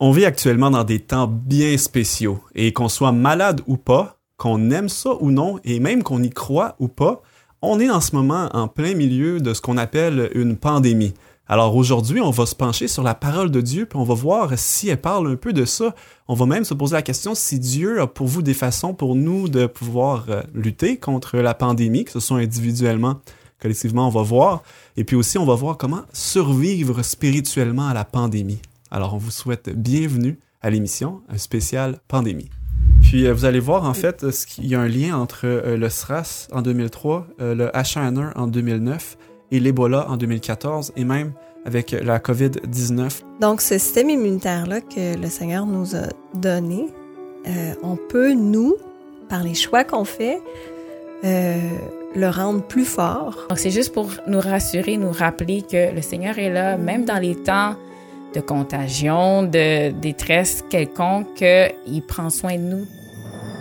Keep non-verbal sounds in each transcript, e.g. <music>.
On vit actuellement dans des temps bien spéciaux et qu'on soit malade ou pas, qu'on aime ça ou non et même qu'on y croit ou pas, on est en ce moment en plein milieu de ce qu'on appelle une pandémie. Alors aujourd'hui, on va se pencher sur la parole de Dieu, puis on va voir si elle parle un peu de ça. On va même se poser la question si Dieu a pour vous des façons pour nous de pouvoir euh, lutter contre la pandémie, que ce soit individuellement, collectivement, on va voir. Et puis aussi, on va voir comment survivre spirituellement à la pandémie. Alors, on vous souhaite bienvenue à l'émission, un spécial pandémie. Puis, euh, vous allez voir, en fait, qu'il y a un lien entre euh, le SRAS en 2003, euh, le H1N1 en 2009 et l'Ebola en 2014 et même avec la COVID-19. Donc, ce système immunitaire-là que le Seigneur nous a donné, on peut, nous, par les choix qu'on fait, le rendre plus fort. Donc, c'est juste pour nous rassurer, nous rappeler que le Seigneur est là, même dans les temps de contagion, de détresse quelconque, il prend soin de nous.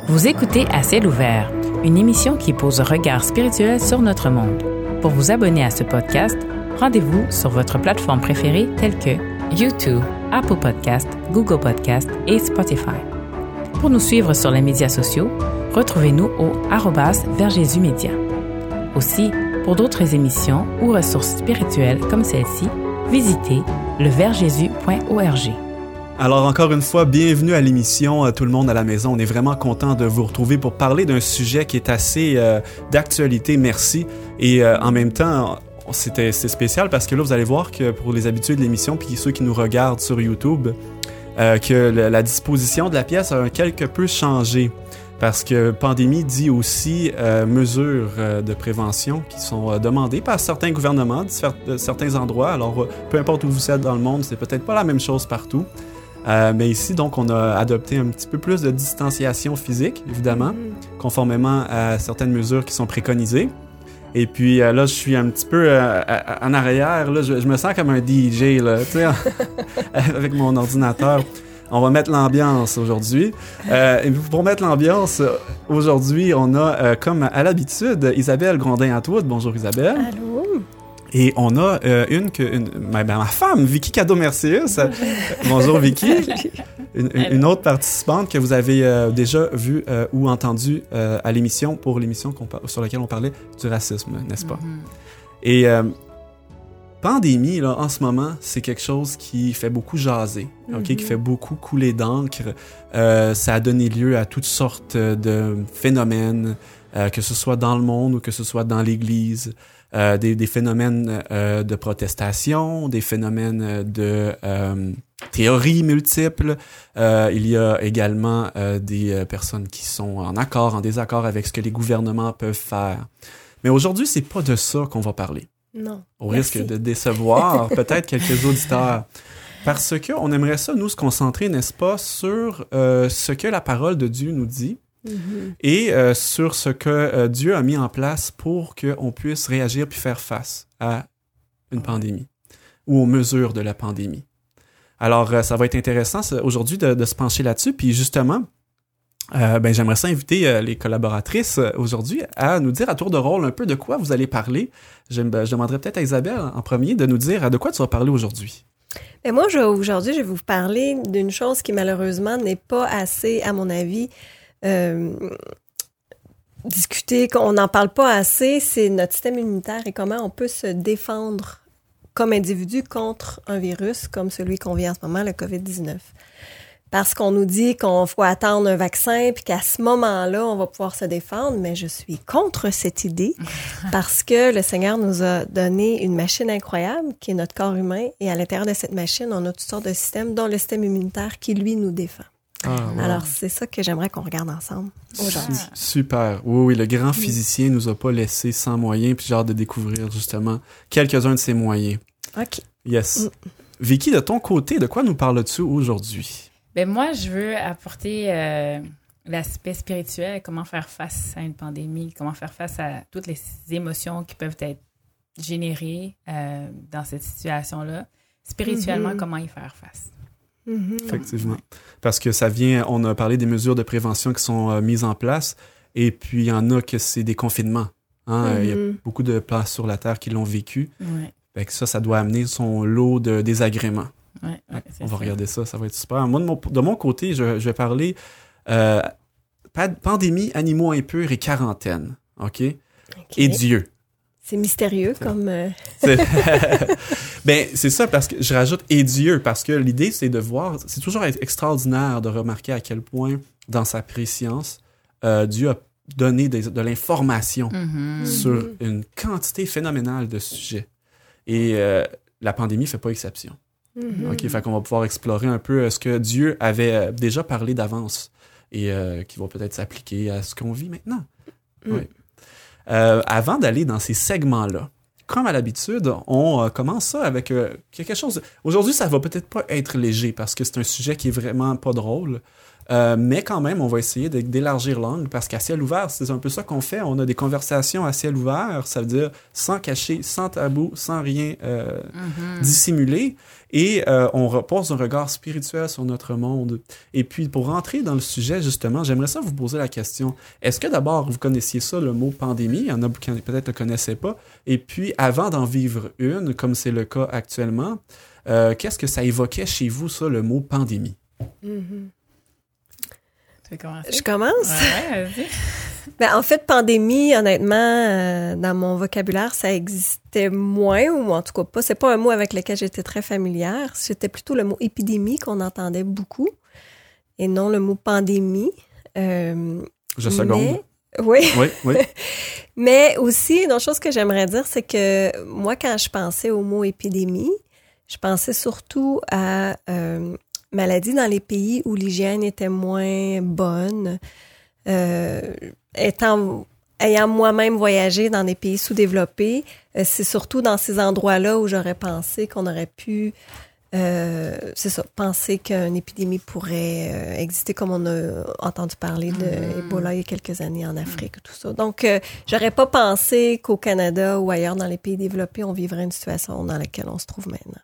Vous écoutez À ciel ouvert, une émission qui pose un regard spirituel sur notre monde. Pour vous abonner à ce podcast, rendez-vous sur votre plateforme préférée telle que YouTube, Apple Podcast, Google Podcast et Spotify. Pour nous suivre sur les médias sociaux, retrouvez-nous au arrobas vers Jésus Média. Aussi, pour d'autres émissions ou ressources spirituelles comme celle-ci, visitez leversjésus.org. Alors encore une fois, bienvenue à l'émission euh, Tout le monde à la maison. On est vraiment content de vous retrouver pour parler d'un sujet qui est assez euh, d'actualité, merci. Et euh, en même temps, c'était spécial parce que là, vous allez voir que pour les habitués de l'émission, puis ceux qui nous regardent sur YouTube, que la disposition de la pièce a quelque peu changé parce que pandémie dit aussi euh, mesures euh, de prévention qui sont euh, demandées par certains gouvernements de certains endroits. Alors, peu importe où vous êtes dans le monde, c'est peut-être pas la même chose partout. mais ici, donc, on a adopté un petit peu plus de distanciation physique, évidemment, mm-hmm. conformément à certaines mesures qui sont préconisées. Et puis là, je suis un petit peu en arrière. Là, je, me sens comme un DJ, là, <laughs> <laughs> avec mon ordinateur. On va mettre l'ambiance aujourd'hui. Euh, et pour mettre l'ambiance, aujourd'hui, on a, euh, comme à l'habitude, Isabelle Grondin-Atwood. Bonjour Isabelle. Allô? Et on a euh, une que une, ben, ma femme, Vicky Cadeau-Mercius. Bonjour Vicky. Une, autre participante que vous avez déjà vue ou entendue à l'émission pour l'émission sur laquelle on parlait du racisme, n'est-ce pas? Mm-hmm. Et pandémie, là, en ce moment, c'est quelque chose qui fait beaucoup jaser, ok, qui mhm. fait beaucoup couler d'encre. Euh, ça a donné lieu à toutes sortes de phénomènes, euh, que ce soit dans le monde ou que ce soit dans l'Église. Euh, des, des, phénomènes euh, de protestation, des phénomènes de euh, théories multiples. il y a également des personnes qui sont en accord, en désaccord avec ce que les gouvernements peuvent faire. Mais aujourd'hui, c'est pas de ça qu'on va parler. Non. Au risque de décevoir <laughs> peut-être quelques auditeurs. Parce qu'on aimerait ça, nous, se concentrer, n'est-ce pas, sur euh, ce que la parole de Dieu nous dit mm-hmm. et euh, sur ce que euh, Dieu a mis en place pour qu'on puisse réagir puis faire face à une pandémie ou aux mesures de la pandémie. Alors, ça va être intéressant aujourd'hui de, de, se pencher là-dessus. Puis justement, euh, ben, j'aimerais ça inviter euh, les collaboratrices euh, aujourd'hui à nous dire à tour de rôle un peu de quoi vous allez parler. Je, ben, demanderais peut-être à Isabelle en premier de nous dire de quoi tu vas parler aujourd'hui. Ben, moi, aujourd'hui, je vais vous parler d'une chose qui malheureusement n'est pas assez, à mon avis, discutée, qu'on n'en parle pas assez, c'est notre système immunitaire et comment on peut se défendre comme individu contre un virus comme celui qu'on vit en ce moment, le COVID-19 parce qu'on nous dit qu'on faut attendre un vaccin puis qu'à ce moment-là, on va pouvoir se défendre, mais je suis contre cette idée <laughs> parce que le Seigneur nous a donné une machine incroyable qui est notre corps humain et à l'intérieur de cette machine, on a toutes sortes de systèmes dont le système immunitaire qui lui nous défend. Ah, Alors, c'est ça que j'aimerais qu'on regarde ensemble aujourd'hui. Super. Oui, oui, le grand physicien nous a pas laissé sans moyens, puis j'ai hâte de découvrir justement quelques-uns de ces moyens. OK. Yes. Mm. Vicky, de ton côté, de quoi nous parles-tu aujourd'hui? Ben moi, je veux apporter euh, l'aspect spirituel, comment faire face à une pandémie, comment faire face à toutes les émotions qui peuvent être générées euh, dans cette situation-là. Spirituellement, mm-hmm. comment y faire face. Mm-hmm. Effectivement. Parce que ça vient, on a parlé des mesures de prévention qui sont euh, mises en place, et puis il y en a que c'est des confinements. Hein. Il y a mm-hmm. beaucoup de places sur la Terre qui l'ont vécu. Ouais. ça, ça doit amener son lot de désagréments. Ouais, ouais, c'est On va ça. regarder ça, ça va être super. Moi, de mon, de mon côté, je, je vais parler euh, pa- pandémie, animaux impurs et quarantaine. OK? Ok. Et Dieu. C'est mystérieux comme. euh, C'est- <laughs> <laughs> ben, c'est ça, parce que je rajoute et Dieu, parce que l'idée, c'est de voir, c'est toujours extraordinaire de remarquer à quel point, dans sa préscience, euh, Dieu a donné des- de l'information Mhm. sur une quantité phénoménale de sujets. Et euh, la pandémie fait pas exception. Mhm. OK, fait qu'on va pouvoir explorer un peu euh, ce que Dieu avait euh, déjà parlé d'avance et euh, qui va peut-être s'appliquer à ce qu'on vit maintenant. Mm. Oui. Euh, avant d'aller dans ces segments-là, comme à l'habitude, on commence ça avec quelque chose. Aujourd'hui, ça va peut-être pas être léger parce que c'est un sujet qui est vraiment pas drôle. Euh, mais quand même, on va essayer d'élargir l'angle parce qu'à ciel ouvert, c'est un peu ça qu'on fait. On a des conversations à ciel ouvert, ça veut dire sans cacher, sans tabou, sans rien euh, Mhm. dissimulé et euh, on repose un regard spirituel sur notre monde. Et puis, pour rentrer dans le sujet, justement, j'aimerais ça vous poser la question. Est-ce que d'abord, vous connaissiez ça, le mot pandémie? Il y en a qui peut-être ne le connaissaient pas. Et puis, avant d'en vivre une, comme c'est le cas actuellement, euh, qu'est-ce que ça évoquait chez vous, ça, le mot pandémie? Mhm. Tu veux commencer? Je commence. Ouais, vas-y. <laughs> Ben, en fait, pandémie, honnêtement, euh, dans mon vocabulaire, ça existait moins, ou en tout cas pas. C'est pas un mot avec lequel j'étais très familière. C'était plutôt le mot épidémie qu'on entendait beaucoup, et non le mot pandémie. Euh, Je seconde. mais- oui. Oui, oui. <laughs> Mais aussi, une autre chose que j'aimerais dire, c'est que moi, quand je pensais au mot épidémie, je pensais surtout à euh, maladies dans les pays où l'hygiène était moins bonne. Euh, étant, ayant moi-même voyagé dans des pays sous-développés, euh, c'est surtout dans ces endroits-là où j'aurais pensé qu'on aurait pu, euh, c'est ça, penser qu'une épidémie pourrait exister comme on a entendu parler de Mhm. Ebola il y a quelques années en Afrique, tout ça. Donc, j'aurais pas pensé qu'au Canada ou ailleurs dans les pays développés, on vivrait une situation dans laquelle on se trouve maintenant.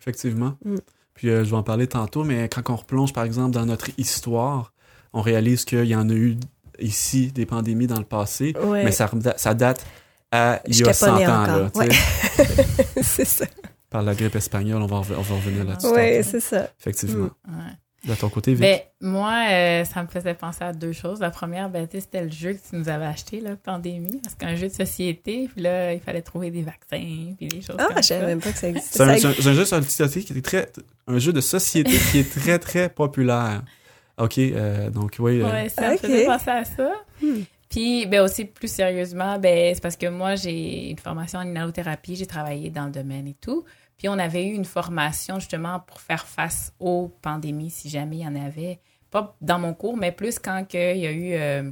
Effectivement. Mm. Puis euh, je vais en parler tantôt, mais quand on replonge, par exemple, dans notre histoire, on réalise qu'il y en a eu ici des pandémies dans le passé, Ouais. mais ça, ça date à il y a J'étais 100 pas ans. Là, <laughs> c'est ça. Par la grippe espagnole, on va, on va revenir là-dessus. Oui, c'est ça. Effectivement. Ouais. De ton côté, Vic? Ben, moi, euh, ça me faisait penser à deux choses. La première, ben, c'était le jeu que tu nous avais acheté, là, Pandémie. Parce qu'un jeu de société, puis là, il fallait trouver des vaccins, puis des choses Ah, comme je savais ça. même pas que ça <laughs> existait. c'est un, Ça jeu de société qui est très, un jeu de société qui est très très populaire. Ok, euh, donc oui. euh, Ouais, ça me Ok. faisait penser à ça. Hmm. Puis, ben aussi, plus sérieusement, ben, c'est parce que moi, j'ai une formation en inhalothérapie, j'ai travaillé dans le domaine et tout. Puis, on avait eu une formation justement pour faire face aux pandémies, si jamais il y en avait. Pas dans mon cours, mais plus quand que il y a eu euh,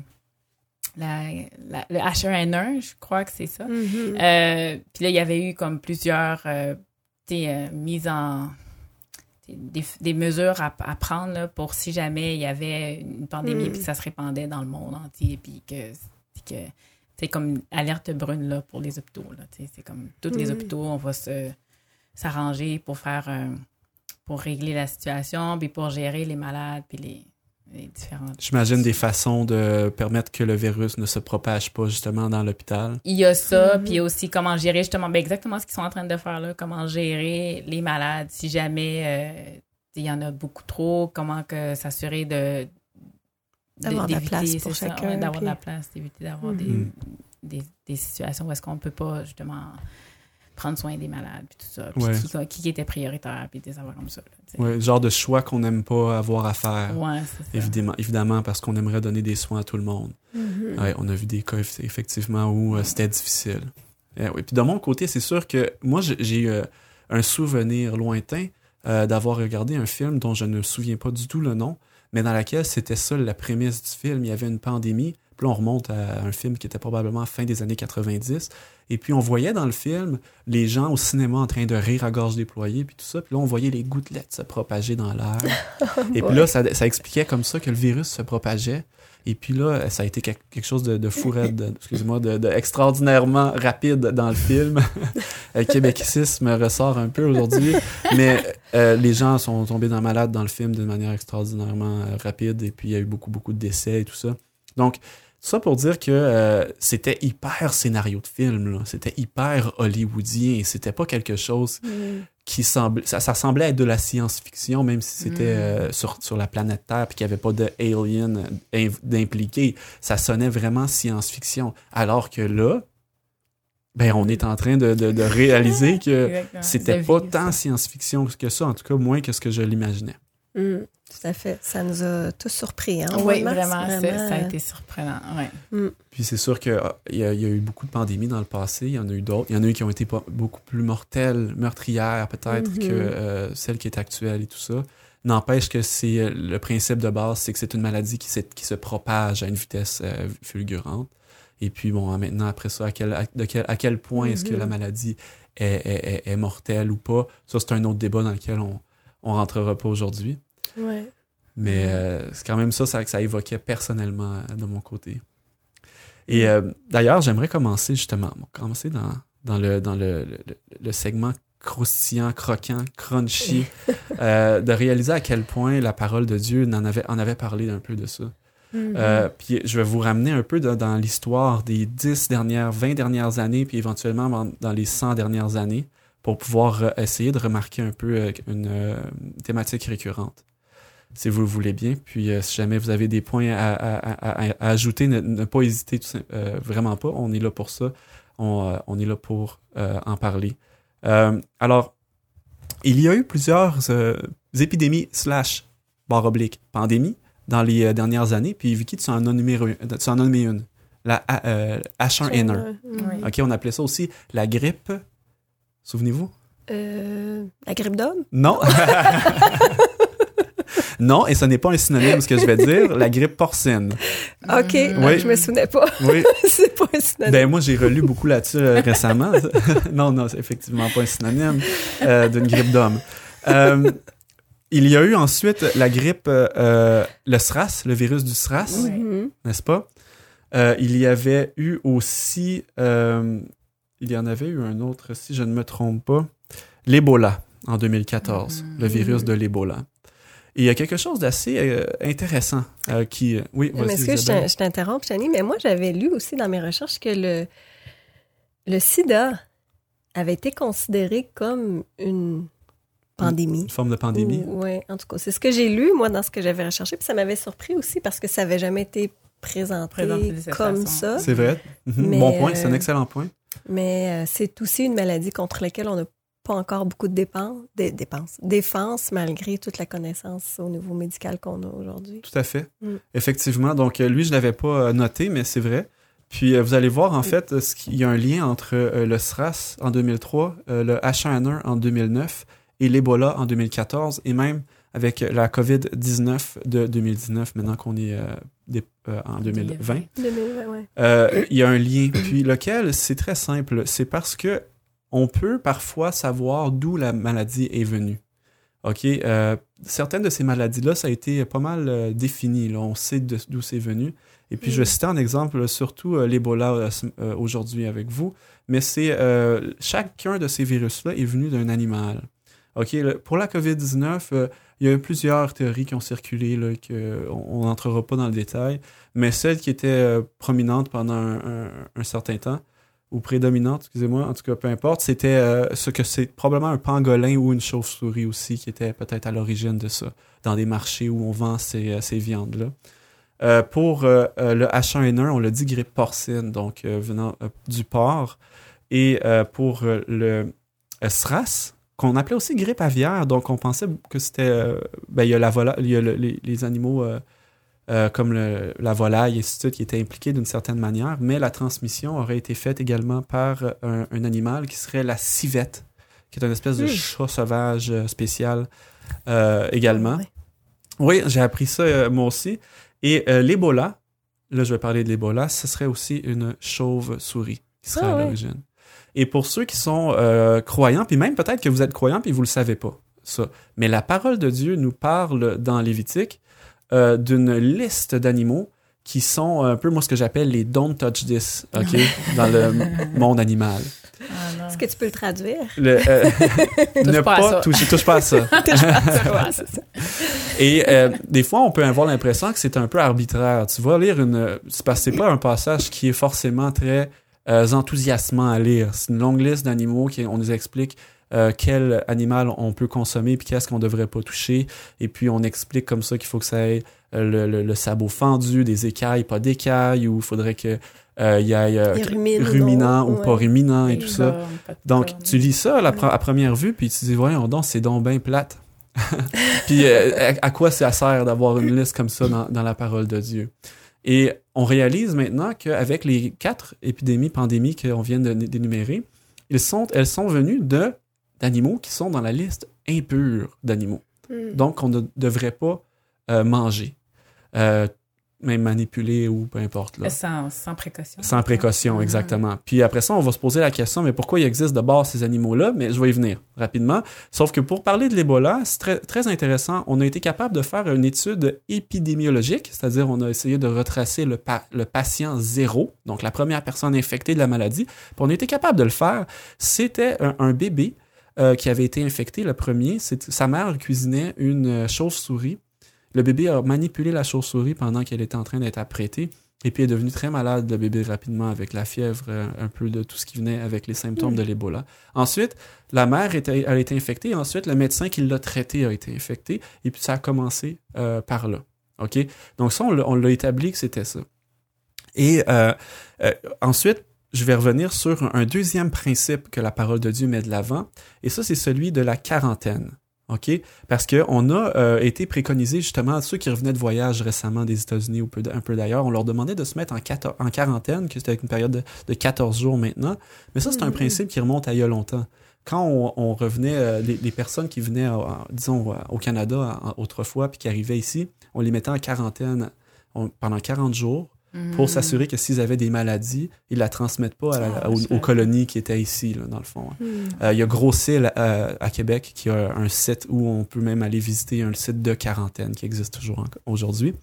la, la- le H1N1, je crois que c'est ça. Mhm. Euh, puis là, il y avait eu comme plusieurs euh, euh, mises en. Des, des mesures à, à prendre là, pour si jamais il y avait une pandémie Mm. puis que ça se répandait dans le monde entier puis que que c'est comme une alerte brune là pour les hôpitaux c'est comme tous les Mm. hôpitaux on va se s'arranger pour faire euh, pour régler la situation puis pour gérer les malades puis les, les différentes J'imagine des façons de permettre que le virus ne se propage pas justement dans l'hôpital. Il y a ça, Mhm. puis aussi comment gérer justement, ben exactement ce qu'ils sont en train de faire là, comment gérer les malades si jamais euh, il y en a beaucoup trop, comment que s'assurer de D'avoir de la place pour chacun, ouais, d'avoir puis- de la place, d'éviter d'avoir des- Mhm. des, des situations où est-ce qu'on peut pas justement prendre soin des malades puis tout ça, puis Ouais. qui, qui était prioritaire puis des affaires comme ça. là. Ouais, le genre de choix qu'on n'aime pas avoir à faire. Ouais, c'est ça. Évidemment, évidemment, parce qu'on aimerait donner des soins à tout le monde. Mhm. Ouais, on a vu des cas eff- effectivement où euh, c'était difficile. Eh oui. Puis de mon côté, c'est sûr que moi, j'ai- j'ai eu euh, un souvenir lointain euh, d'avoir regardé un film dont je ne me souviens pas du tout le nom, mais dans laquelle c'était ça la prémisse du film. Il y avait une pandémie. Puis là, on remonte à un film qui était probablement fin des années 90. Et puis, on voyait dans le film les gens au cinéma en train de rire à gorge déployée, puis tout ça. Puis là, on voyait les gouttelettes se propager dans l'air. <laughs> Et puis là, ça, ça expliquait comme ça que le virus se propageait. Et puis là, ça a été quelque chose de, de excusez-moi, de, de extraordinairement rapide dans le film. Le <laughs> Québécisme ressort un peu aujourd'hui. Mais euh, les gens sont tombés dans malade dans le film d'une manière extraordinairement euh, rapide. Et puis, il y a eu beaucoup, beaucoup de décès et tout ça. Donc, ça pour dire que euh, c'était hyper scénario de film, c'était hyper hollywoodien, c'était pas quelque chose Mm. qui semblait, ça, ça semblait être de la science-fiction, même si c'était Mm. euh, sur, sur la planète Terre puis qu'il n'y avait pas de alien inv- d'impliqué. Ça sonnait vraiment science-fiction. Alors que là, ben, on est en train de, de- de réaliser <laughs> que c'était pas tant science-fiction que ça, en tout cas moins que ce que je l'imaginais. Mm, tout à fait. Ça nous a tous surpris. Hein, Oui, vraiment, ça a euh, été surprenant. Ouais. Puis c'est sûr qu'il y, a- il y a eu beaucoup de pandémies dans le passé. Il y en a eu d'autres. Il y en a eu qui ont été beaucoup plus mortelles, meurtrières peut-être Mhm. que euh, celle qui est actuelle et tout ça. N'empêche que c'est euh, le principe de base, c'est que c'est une maladie qui, se propage à une vitesse euh, fulgurante. Et puis bon, maintenant après ça, à quel, à, de quel, à quel point est-ce que la maladie est, est- est- est mortelle ou pas? Ça c'est un autre débat dans lequel on on rentrera pas aujourd'hui. Ouais. Mais euh, c'est quand même ça, ça que ça évoquait personnellement euh, de mon côté. Et euh, d'ailleurs, j'aimerais commencer justement, commencer dans, dans, le, dans le, le, le segment croustillant, croquant, crunchy, <laughs> euh, de réaliser à quel point la parole de Dieu en avait, en avait parlé un peu de ça. Mhm. Euh, puis je vais vous ramener un peu dans, dans l'histoire des 10 dernières, 20 dernières années, puis éventuellement dans, les 100 dernières années, pour pouvoir essayer de remarquer un peu une thématique récurrente, si vous le voulez bien. Puis euh, si jamais vous avez des points à, à- à- à- à ajouter, ne, ne pas hésiter, tout euh, vraiment pas. On est là pour ça. On, euh, on est là pour en parler. Alors, il y a eu plusieurs épidémies slash barre oblique pandémies dans les dernières années. Puis Vicky, tu en as nommé, une- tu en as nommé une. La euh, H1N1. Mhm. Oui. OK, on appelait ça aussi la grippe. Souvenez-vous? La grippe d'homme? Non. <laughs> non, et ce n'est pas un synonyme, ce que je vais dire. La grippe porcine. OK, Mhm. Oui. je me souvenais pas. Oui. <laughs> c'est pas un synonyme. Ben, moi, j'ai relu beaucoup là-dessus euh, récemment. <laughs> non, non, c'est effectivement pas un synonyme euh, d'une grippe d'homme. Euh, il y a eu ensuite la grippe, le SRAS, le virus du SRAS, Oui. Mhm. n'est-ce pas? Euh, il y avait eu aussi, euh, il y en avait eu un autre, si je ne me trompe pas, l'Ebola en 2014, Mhm. le virus de l'Ebola. Et il y a quelque chose d'assez euh, intéressant euh, qui... Oui, Mais vas-y, est-ce que je Isabelle. t'in- je t'interromps, Chani, mais moi, j'avais lu aussi dans mes recherches que le, le sida avait été considéré comme une pandémie. Une forme de pandémie. Oui, en tout cas, c'est ce que j'ai lu, moi, dans ce que j'avais recherché. Puis ça m'avait surpris aussi parce que ça n'avait jamais été présenté, comme façon. ça. C'est vrai. Mhm. Mais, bon point, c'est un euh, excellent point. Mais euh, c'est aussi une maladie contre laquelle on n'a pas encore beaucoup de dépenses, des dépenses, défense, malgré toute la connaissance au niveau médical qu'on a aujourd'hui. Tout à fait. Mm. Effectivement. Donc, euh, lui, je l'avais pas euh, noté, mais c'est vrai. Puis, euh, vous allez voir, en fait, euh, ce qu'il y a un lien entre le SRAS en 2003, euh, le H1N1 en 2009 et l'Ebola en 2014, et même avec la COVID-19 de 2019, maintenant qu'on est euh, des- euh, en 2020. 2020, ouais. Euh, il y a un lien. Puis lequel, c'est très simple. C'est parce que on peut parfois savoir d'où la maladie est venue. OK? Euh, certaines de ces maladies-là, ça a été pas mal euh, défini. Là. On sait d'où c'est venu. Et puis, je vais Mm. citer un exemple, surtout euh, l'Ebola aujourd'hui avec vous. Mais c'est chacun de ces virus-là est venu d'un animal. OK? le- pour la COVID-19, euh, il y a eu plusieurs théories qui ont circulé, là, que on n'entrera pas dans le détail mais celle qui était prominente pendant un, un- un certain temps, ou prédominante, excusez-moi, en tout cas, peu importe, c'était euh, ce que c'est probablement un pangolin ou une chauve-souris aussi qui était peut-être à l'origine de ça, dans des marchés où on vend ces, euh, ces viandes-là. Euh, pour le H1N1, on l'a dit grippe porcine, donc venant du porc. Et pour le SRAS, qu'on appelait aussi grippe aviaire, donc on pensait que c'était... ben, il y a, la vola- il y a le- les, les animaux... euh, comme le- la volaille et ainsi de suite, qui étaient impliqués d'une certaine manière, mais la transmission aurait été faite également par un, un animal qui serait la civette, qui est une espèce de Hmm. chat sauvage euh, spécial euh, également. Ouais. Oui, j'ai appris ça euh, moi aussi. Et l'Ebola, là je vais parler de l'Ebola, ce serait aussi une chauve-souris qui serait Ah à l'origine. Et pour ceux qui sont croyants, puis même peut-être que vous êtes croyants puis vous le savez pas, ça. Mais la parole de Dieu nous parle dans Lévitique euh, d'une liste d'animaux qui sont un peu, moi, ce que j'appelle les don't touch this, OK, <laughs> dans le monde animal. Ah. Est-ce que tu peux le traduire? Le, euh, <laughs> ne pas à pas ça. toucher, touche pas à ça. <laughs> Ouais, c'est ça. Et euh, des fois, on peut avoir l'impression que c'est un peu arbitraire. Tu vas lire une... C'est parce que c'est pas un passage qui est forcément très euh, enthousiasmant à lire. C'est une longue liste d'animaux qui on nous explique euh, quel animal on peut consommer puis qu'est-ce qu'on devrait pas toucher. Et puis, on explique comme ça qu'il faut que ça ait euh, le, le- le sabot fendu, des écailles, pas d'écailles, ou il faudrait que euh, il y ait euh, ou non. ruminant ou pas ruminant et tout ça. Donc, tu lis ça à, la pre- à première vue, puis tu te dis, voyons donc, c'est donc bien plate. <laughs> puis, euh, à, à quoi ça sert d'avoir une liste comme ça dans, dans la parole de Dieu? Et on réalise maintenant qu'avec les quatre épidémies, pandémies qu'on vient de- d'énumérer, ils sont, elles sont venues de d'animaux qui sont dans la liste impure d'animaux. Hmm. Donc, qu'on ne devrait pas euh, manger, euh, même manipuler ou peu importe. Là. Sans, sans précaution. Sans précaution, Mhm. exactement. Puis après ça, on va se poser la question, mais pourquoi il existe de base ces animaux-là? Mais je vais y venir rapidement. Sauf que pour parler de l'Ebola, c'est très, très intéressant. On a été capable de faire une étude épidémiologique, c'est-à-dire on a essayé de retracer le, pa- le patient zéro, donc la première personne infectée de la maladie. Puis on a été capable de le faire. C'était un, un bébé euh, qui avait été infecté, le premier. Sa mère cuisinait une euh, chauve-souris. Le bébé a manipulé la chauve-souris pendant qu'elle était en train d'être apprêtée. Et puis, elle est devenu très malade, le bébé, rapidement, avec la fièvre, euh, un peu de tout ce qui venait avec les symptômes de l'Ebola. Ensuite, la mère était, a été infectée. Ensuite, le médecin qui l'a traité a été infecté. Et puis, ça a commencé par là. OK? Donc, ça, on l'a- établi que c'était ça. Et ensuite, je vais revenir sur un, deuxième principe que la parole de Dieu met de l'avant. Et ça, c'est celui de la quarantaine. OK? Parce qu'on a euh, été préconisé justement à ceux qui revenaient de voyage récemment des États-Unis ou peu- un peu d'ailleurs, on leur demandait de se mettre en, quator- en quarantaine, que c'était une période de, de 14 jours maintenant. Mais ça, c'est un Mhm. principe qui remonte à il y a longtemps. Quand on, on revenait, euh, les, les personnes qui venaient, euh, disons, euh, au Canada autrefois, puis qui arrivaient ici, on les mettait en quarantaine on- pendant 40 jours pour Mhm. s'assurer que s'ils avaient des maladies, ils la transmettent pas à la- Ah, aux, colonies qui étaient ici, là, dans le fond. Hmm. Euh, Il y a Gros-Île euh, à Québec qui a un site où on peut même aller visiter un site de quarantaine qui existe toujours en- aujourd'hui.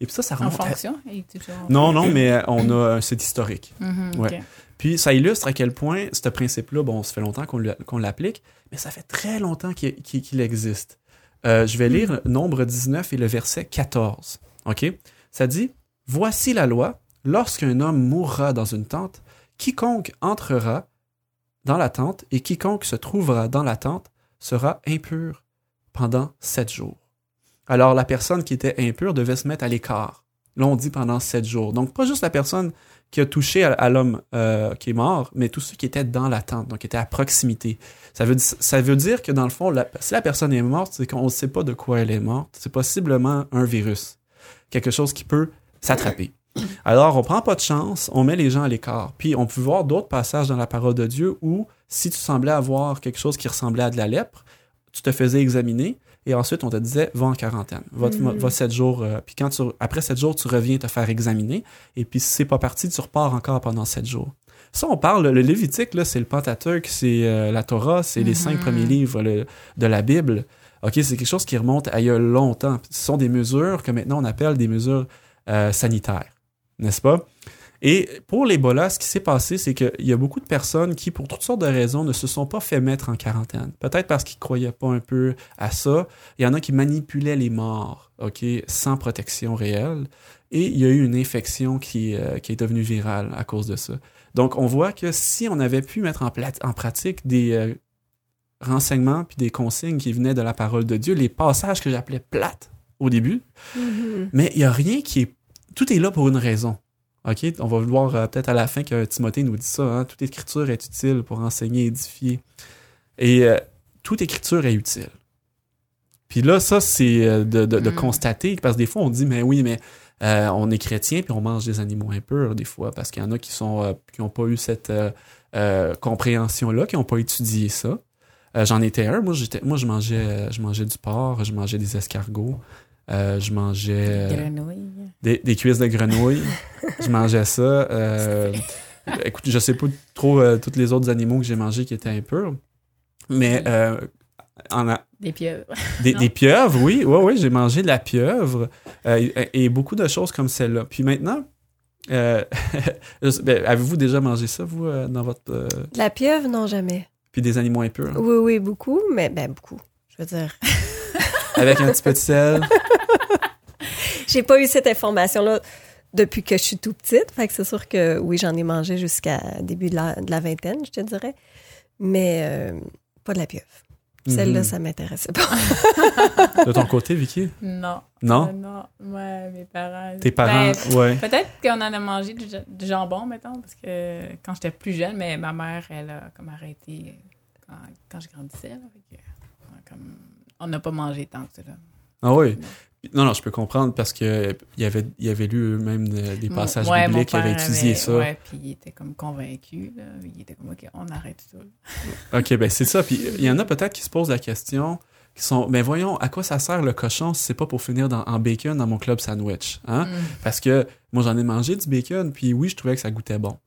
Et puis ça, ça En remonte à- fonction? toujours- Non, non, mais euh, on a un site historique. Mhm, Ouais. Puis ça illustre à quel point ce principe-là, bon, ça fait longtemps qu'on l'a- qu'on l'applique, mais ça fait très longtemps qu'il existe. Euh, je vais lire nombre 19 et le verset 14. OK? Ça dit Voici la loi, lorsqu'un homme mourra dans une tente, quiconque entrera dans la tente et quiconque se trouvera dans la tente sera impur pendant sept jours. Alors la personne qui était impure devait se mettre à l'écart. Là, on dit pendant sept jours. Donc, pas juste la personne qui a touché à, l'homme euh, qui est mort, mais tous ceux qui étaient dans la tente, donc qui étaient à proximité. Ça veut, dire que dans le fond, si la personne est morte, c'est qu'on ne sait pas de quoi elle est morte. C'est possiblement un virus, quelque chose qui peut s'attraper. Alors, on prend pas de chance, on met les gens à l'écart. Puis, on peut voir d'autres passages dans la parole de Dieu où, si tu semblais avoir quelque chose qui ressemblait à de la lèpre, tu te faisais examiner et ensuite on te disait va en quarantaine, va, va sept jours. euh, puis quand tu, après sept jours, tu reviens te faire examiner et puis si c'est pas parti, tu repars encore pendant sept jours. Ça, on parle, le Lévitique, là, c'est le Pentateuque, c'est euh, la Torah, c'est les cinq premiers livres le- de la Bible. OK, c'est quelque chose qui remonte à il y a longtemps. Ce sont des mesures que maintenant on appelle des mesures euh, sanitaires, n'est-ce pas? Et pour l'Ebola, ce qui s'est passé, c'est qu'il y a beaucoup de personnes qui, pour toutes sortes de raisons, ne se sont pas fait mettre en quarantaine. Peut-être parce qu'ils croyaient pas un peu à ça. Il y en a qui manipulaient les morts, OK, sans protection réelle. Et il y a eu une infection qui, euh, est devenue virale à cause de ça. Donc, on voit que si on avait pu mettre en pratique des euh, renseignements puis des consignes qui venaient de la parole de Dieu, les passages que j'appelais plates au début, Mhm. mais il n'y a rien qui est. Tout est là pour une raison. OK? On va voir euh, peut-être à la fin que Timothée nous dit ça. hein. Toute écriture est utile pour enseigner, édifier. Et euh, toute écriture est utile. Puis là, ça, c'est euh, de, de- de Mm. constater, parce que des fois, on dit, mais oui, mais euh, on est chrétien, puis on mange des animaux impurs, des fois, parce qu'il y en a qui sont qui n'ont pas eu cette compréhension-là, qui n'ont pas étudié ça. J'en étais un. Moi, j'étais, moi je, mangeais, je mangeais du porc, je mangeais des escargots, euh, je mangeais... euh, des, des cuisses de grenouille. je mangeais ça. Euh, <laughs> écoute, je sais pas trop euh, tous les autres animaux que j'ai mangés qui étaient impurs. Mais euh, en a- Des pieuvres. <laughs> Des, pieuvres, oui. Oui, oui, j'ai mangé de la pieuvre euh, et, et beaucoup de choses comme celle-là. Puis maintenant, euh, <laughs> ben, avez-vous déjà mangé ça, vous, euh, dans votre... euh, La pieuvre, non, jamais. puis des animaux impurs? Oui, oui, beaucoup, mais ben beaucoup. Je veux dire, Avec un petit peu de sel? <laughs> j'ai pas eu cette information-là depuis que je suis tout petite. Fait que c'est sûr que oui, j'en ai mangé jusqu'à début de la, de la vingtaine, je te dirais. Mais euh, pas de la pieuvre. Celle-là, Mhm. ça m'intéressait pas. <laughs> De ton côté, Vicky? Non. Non? Euh, non. Ouais, mes parents. Tes parents? Ben, ouais. Peut-être qu'on en a mangé du, du jambon, mettons, parce que quand j'étais plus jeune, mais ma mère, elle a comme arrêté quand, quand je grandissais. là, comme, on n'a pas mangé tant que ça. Là. Ah oui? Non, non, je peux comprendre parce que il y avait, il y avait lu eux-mêmes de- des Mon- passages ouais, bibliques avaient père étudié avait- ça. Ouais, puis il était comme convaincu. Là. Il était comme, OK, on arrête ça. <laughs> OK, ben c'est ça. Puis il y en a peut-être qui se posent la question, qui sont, mais voyons, à quoi ça sert le cochon si c'est pas pour finir dans, en bacon dans mon club sandwich? Hein? Mm. Parce que moi, j'en ai mangé du bacon, puis oui, je trouvais que ça goûtait bon.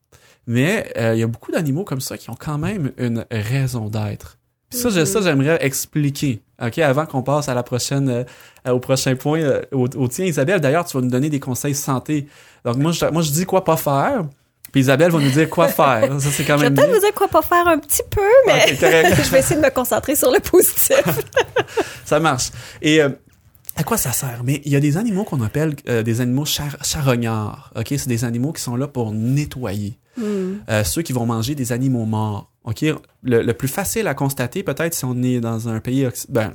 Mais euh, il y a beaucoup d'animaux comme ça qui ont quand même une raison d'être. Ça, je- ça, j'aimerais expliquer, OK, avant qu'on passe à la prochaine, euh, au prochain point, euh, au, au tien. Isabelle, d'ailleurs, tu vas nous donner des conseils santé. Donc moi, je, moi, je dis quoi pas faire, puis Isabelle va nous dire quoi <laughs> faire. Ça, c'est quand Je vais même peut-être vous dire quoi pas faire un petit peu, mais Ok, correct. <laughs> je vais essayer de me concentrer sur le positif. <laughs> Ça marche. Et euh, à quoi ça sert? Mais il y a des animaux qu'on appelle euh, des animaux char- charognards. OK? C'est des animaux qui sont là pour nettoyer. Hmm. Euh, ceux qui vont manger des animaux morts. OK? Le, le plus facile à constater, peut-être, si on est dans un pays... Ben,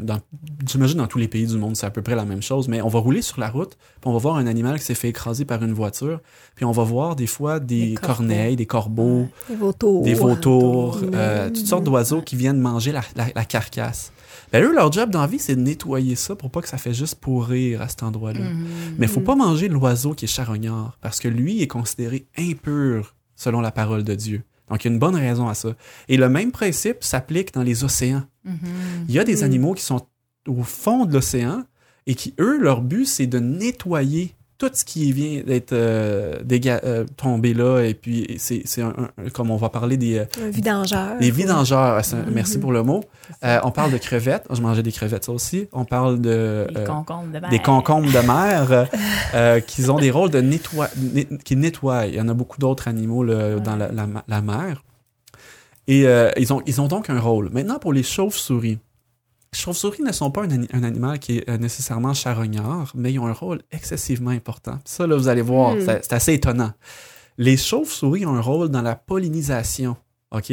j'imagine dans tous les pays du monde, c'est à peu près la même chose, mais on va rouler sur la route, puis on va voir un animal qui s'est fait écraser par une voiture, puis on va voir des fois des, corneilles, des corbeaux, Des vautours. des vautours, Mm. euh, toutes sortes d'oiseaux qui viennent manger la, la- la carcasse. Ben eux, leur job dans la vie, c'est de nettoyer ça pour pas que ça fait juste pourrir à cet endroit-là. Mhm. Mais faut pas manger l'oiseau qui est charognard, parce que lui est considéré impur selon la parole de Dieu. Donc, il y a une bonne raison à ça. Et le même principe s'applique dans les océans. Mhm. Il y a des Mm. animaux qui sont au fond de l'océan et qui, eux, leur but, c'est de nettoyer tout ce qui vient d'être euh, déga- euh, tombé là. Et puis, c'est c'est un, un- comme on va parler des, euh, Un vidangeur. des vidangeurs. Ah, un- Mhm. Merci pour le mot. Euh, on parle de crevettes. Je mangeais des crevettes, ça aussi. On parle de... Des euh, concombres de mer. des concombres de mer euh, <laughs> qui ont des rôles de nettoie, net- qui nettoient. Il y en a beaucoup d'autres animaux là, Ouais. dans la, la la mer. Et euh, ils, ont, ils ont donc un rôle. Maintenant, pour les chauves-souris. Les chauves-souris ne sont pas un, ani- un animal qui est euh, nécessairement charognard, mais ils ont un rôle excessivement important. Ça, là, vous allez voir, Hmm. c'est assez étonnant. Les chauves-souris ont un rôle dans la pollinisation, OK,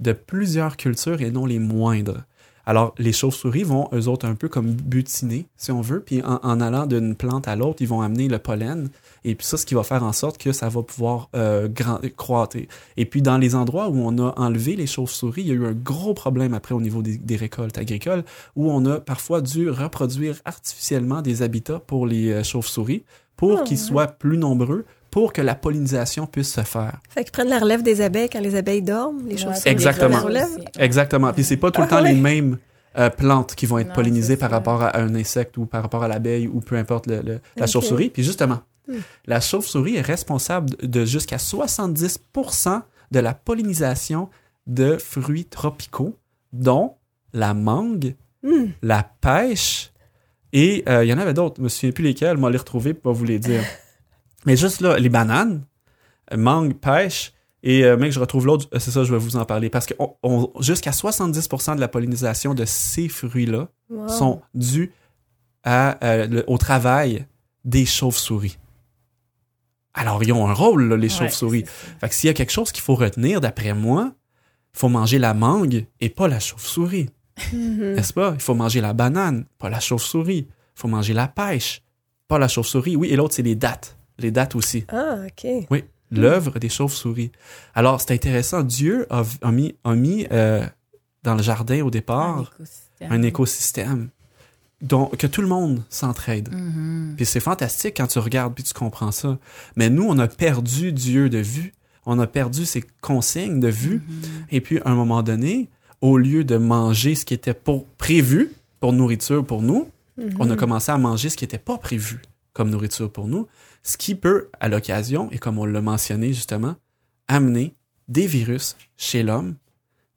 de plusieurs cultures et non les moindres. Alors, les chauves-souris vont, eux autres, un peu comme butiner, si on veut, puis en, en allant d'une plante à l'autre, ils vont amener le pollen, et puis ça, ce qui va faire en sorte que ça va pouvoir euh, grand- croître. Et puis, dans les endroits où on a enlevé les chauves-souris, il y a eu un gros problème après au niveau des, des récoltes agricoles, où on a parfois dû reproduire artificiellement des habitats pour les euh, chauves-souris, pour Ah, qu'ils soient plus nombreux, pour que la pollinisation puisse se faire. Fait qu'ils prennent la relève des abeilles quand les abeilles dorment, les Ouais, choses puis Exactement. Exactement. Puis c'est pas tout le Ah, temps les ouais. mêmes euh, plantes qui vont être Non, pollinisées par rapport à un insecte ou par rapport à l'abeille ou peu importe le- le- la chauve-souris. Puis justement, Hmm. la chauve-souris est responsable de jusqu'à 70% de la pollinisation de fruits tropicaux, dont la mangue, Hmm. la pêche et euh, il y en avait d'autres. Je me souviens plus lesquels. Moi, les retrouver pour vous les dire. <laughs> Mais juste là, les bananes, mangue, pêche. Et euh, mec, je retrouve l'autre, euh, c'est ça, je vais vous en parler. Parce que on- on- jusqu'à 70% de la pollinisation de ces fruits-là Wow. sont dus à, euh, le- au travail des chauves-souris. Alors, ils ont un rôle, là, les Ouais, chauves-souris. Fait que s'il y a quelque chose qu'il faut retenir, d'après moi, il faut manger la mangue et pas la chauve-souris. Mhm. N'est-ce pas? Il faut manger la banane, pas la chauve-souris. Il faut manger la pêche, pas la chauve-souris. Oui, et l'autre, c'est les dattes. Les dattes aussi. Ah, OK. Oui, l'œuvre des chauves-souris. Alors, c'est intéressant. Dieu a, a mis, a mis euh, dans le jardin au Un départ écosystème. un écosystème dont, que tout le monde s'entraide. Mhm. Puis c'est fantastique quand tu regardes puis tu comprends ça. Mais nous, on a perdu Dieu de vue. On a perdu ses consignes de vue. Mhm. Et puis, à un moment donné, au lieu de manger ce qui était pour, prévu pour nourriture pour nous, Mhm. on a commencé à manger ce qui n'était pas prévu comme nourriture pour nous, ce qui peut, à l'occasion, et comme on l'a mentionné justement, amener des virus chez l'homme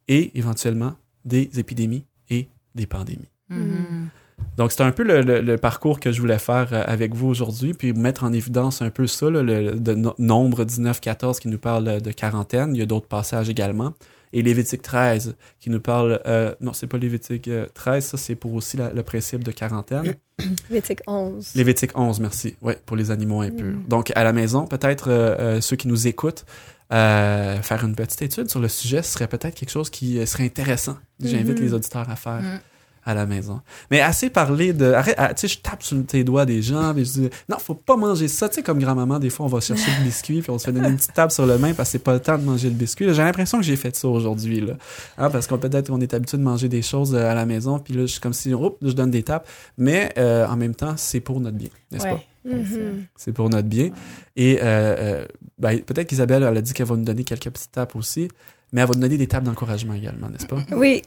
et éventuellement des épidémies et des pandémies. Mhm. Donc, c'est un peu le, le- le parcours que je voulais faire euh, avec vous aujourd'hui, puis mettre en évidence un peu ça, là, le, no- nombre 19-14 qui nous parle de quarantaine. Il y a d'autres passages également. Et Lévitique 13 qui nous parle... euh, non, c'est pas Lévitique euh, 13, ça c'est pour aussi la- le principe de quarantaine. <coughs> Lévitique 11. Lévitique 11, merci. Ouais, pour les animaux impurs. Mm. Donc, à la maison, peut-être euh, euh, ceux qui nous écoutent, euh, faire une petite étude sur le sujet, ce serait peut-être quelque chose qui euh, serait intéressant. J'invite Mhm. les auditeurs à faire Mm. À la maison. Mais assez parlé de... Arrête, ah, tu sais, je tape sur tes doigts des gens, puis je dis, non, faut pas manger ça. Tu sais, comme grand-maman, des fois, on va chercher le biscuit, puis on se fait donner une petite tape sur le main parce que c'est pas le temps de manger le biscuit. J'ai l'impression que j'ai fait ça aujourd'hui, là. Hein, parce qu'on peut-être on est habitué de manger des choses euh, à la maison, puis là, je suis comme si, oups, je donne des tapes. Mais euh, en même temps, c'est pour notre bien, n'est-ce Ouais. pas? Mhm. C'est pour notre bien. Et euh, euh, ben, peut-être qu'Isabelle, elle a dit qu'elle va nous donner quelques petites tapes aussi, mais elle va nous donner des tapes d'encouragement également, n'est-ce pas? Oui.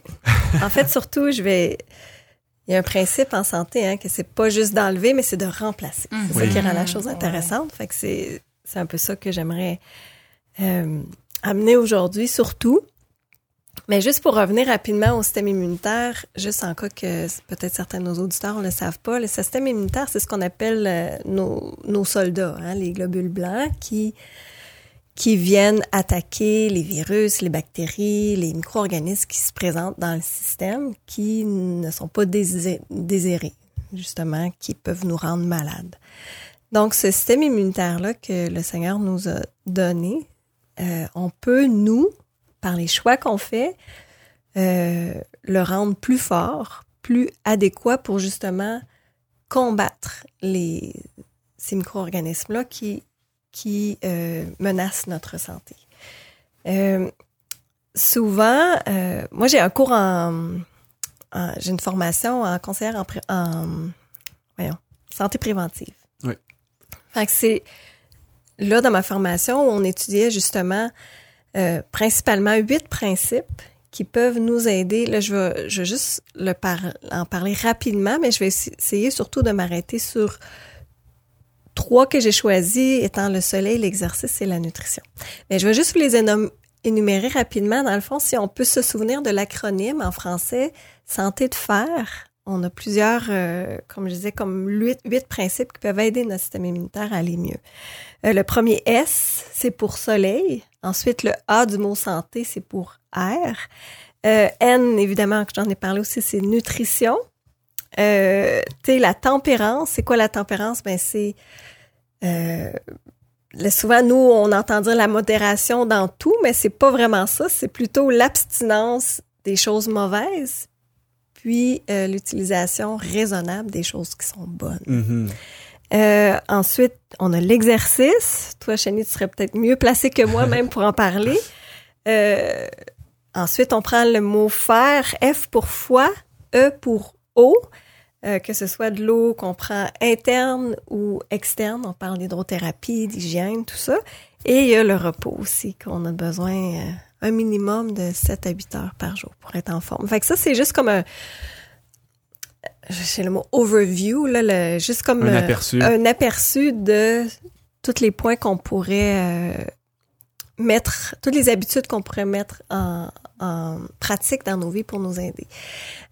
En fait, surtout, je vais. Il y a un principe en santé, hein, que c'est pas juste d'enlever, mais c'est de remplacer. Mhm. C'est Oui. ça qui rend la chose Ouais. intéressante. Fait que c'est, c'est un peu ça que j'aimerais euh, amener aujourd'hui, surtout. Mais juste pour revenir rapidement au système immunitaire, juste en cas que peut-être certains de nos auditeurs ne le savent pas, le système immunitaire, c'est ce qu'on appelle euh, nos, nos soldats, hein, les globules blancs qui qui viennent attaquer les virus, les bactéries, les micro-organismes qui se présentent dans le système, qui ne sont pas désir- désirés, justement, qui peuvent nous rendre malades. Donc, ce système immunitaire-là que le Seigneur nous a donné, euh, on peut, nous, par les choix qu'on fait, euh, le rendre plus fort, plus adéquat pour justement combattre les, ces micro-organismes-là qui, qui euh, menacent notre santé. Euh, souvent, euh, moi j'ai un cours en, en- j'ai une formation en conseillère en, en voyons, santé préventive. Oui. Fait que c'est là dans ma formation où on étudiait justement euh, principalement huit principes qui peuvent nous aider. Là, je vais, je vais juste le par- en parler rapidement, mais je vais essa- essayer surtout de m'arrêter sur trois que j'ai choisis, étant le soleil, l'exercice et la nutrition. Mais je vais juste vous les énumérer rapidement. Dans le fond, si on peut se souvenir de l'acronyme en français, santé de fer, on a plusieurs, euh, comme je disais, comme huit, huit principes qui peuvent aider notre système immunitaire à aller mieux. Euh, le premier S, c'est pour soleil. Ensuite, le A du mot santé, c'est pour air. Euh, N, évidemment, que j'en ai parlé aussi, c'est nutrition. Euh, tu sais, la tempérance, c'est quoi la tempérance? Ben, c'est euh, souvent, nous, on entend dire la modération dans tout, mais c'est pas vraiment ça. C'est plutôt l'abstinence des choses mauvaises, puis euh, l'utilisation raisonnable des choses qui sont bonnes. Mhm. Euh, ensuite, on a l'exercice. Toi, Chani, tu serais peut-être mieux placé que moi même pour en parler. Euh, ensuite, on prend le mot faire, F pour foi, E pour eau, euh, que ce soit de l'eau qu'on prend interne ou externe. On parle d'hydrothérapie, d'hygiène, tout ça. Et il y a le repos aussi, qu'on a besoin euh, un minimum de 7 à 8 heures par jour pour être en forme. Fait que ça, c'est juste comme un... J'ai le mot overview, là, le, juste comme Un le- aperçu. un aperçu de tous les points qu'on pourrait euh, mettre, toutes les habitudes qu'on pourrait mettre en, en pratique dans nos vies pour nous aider.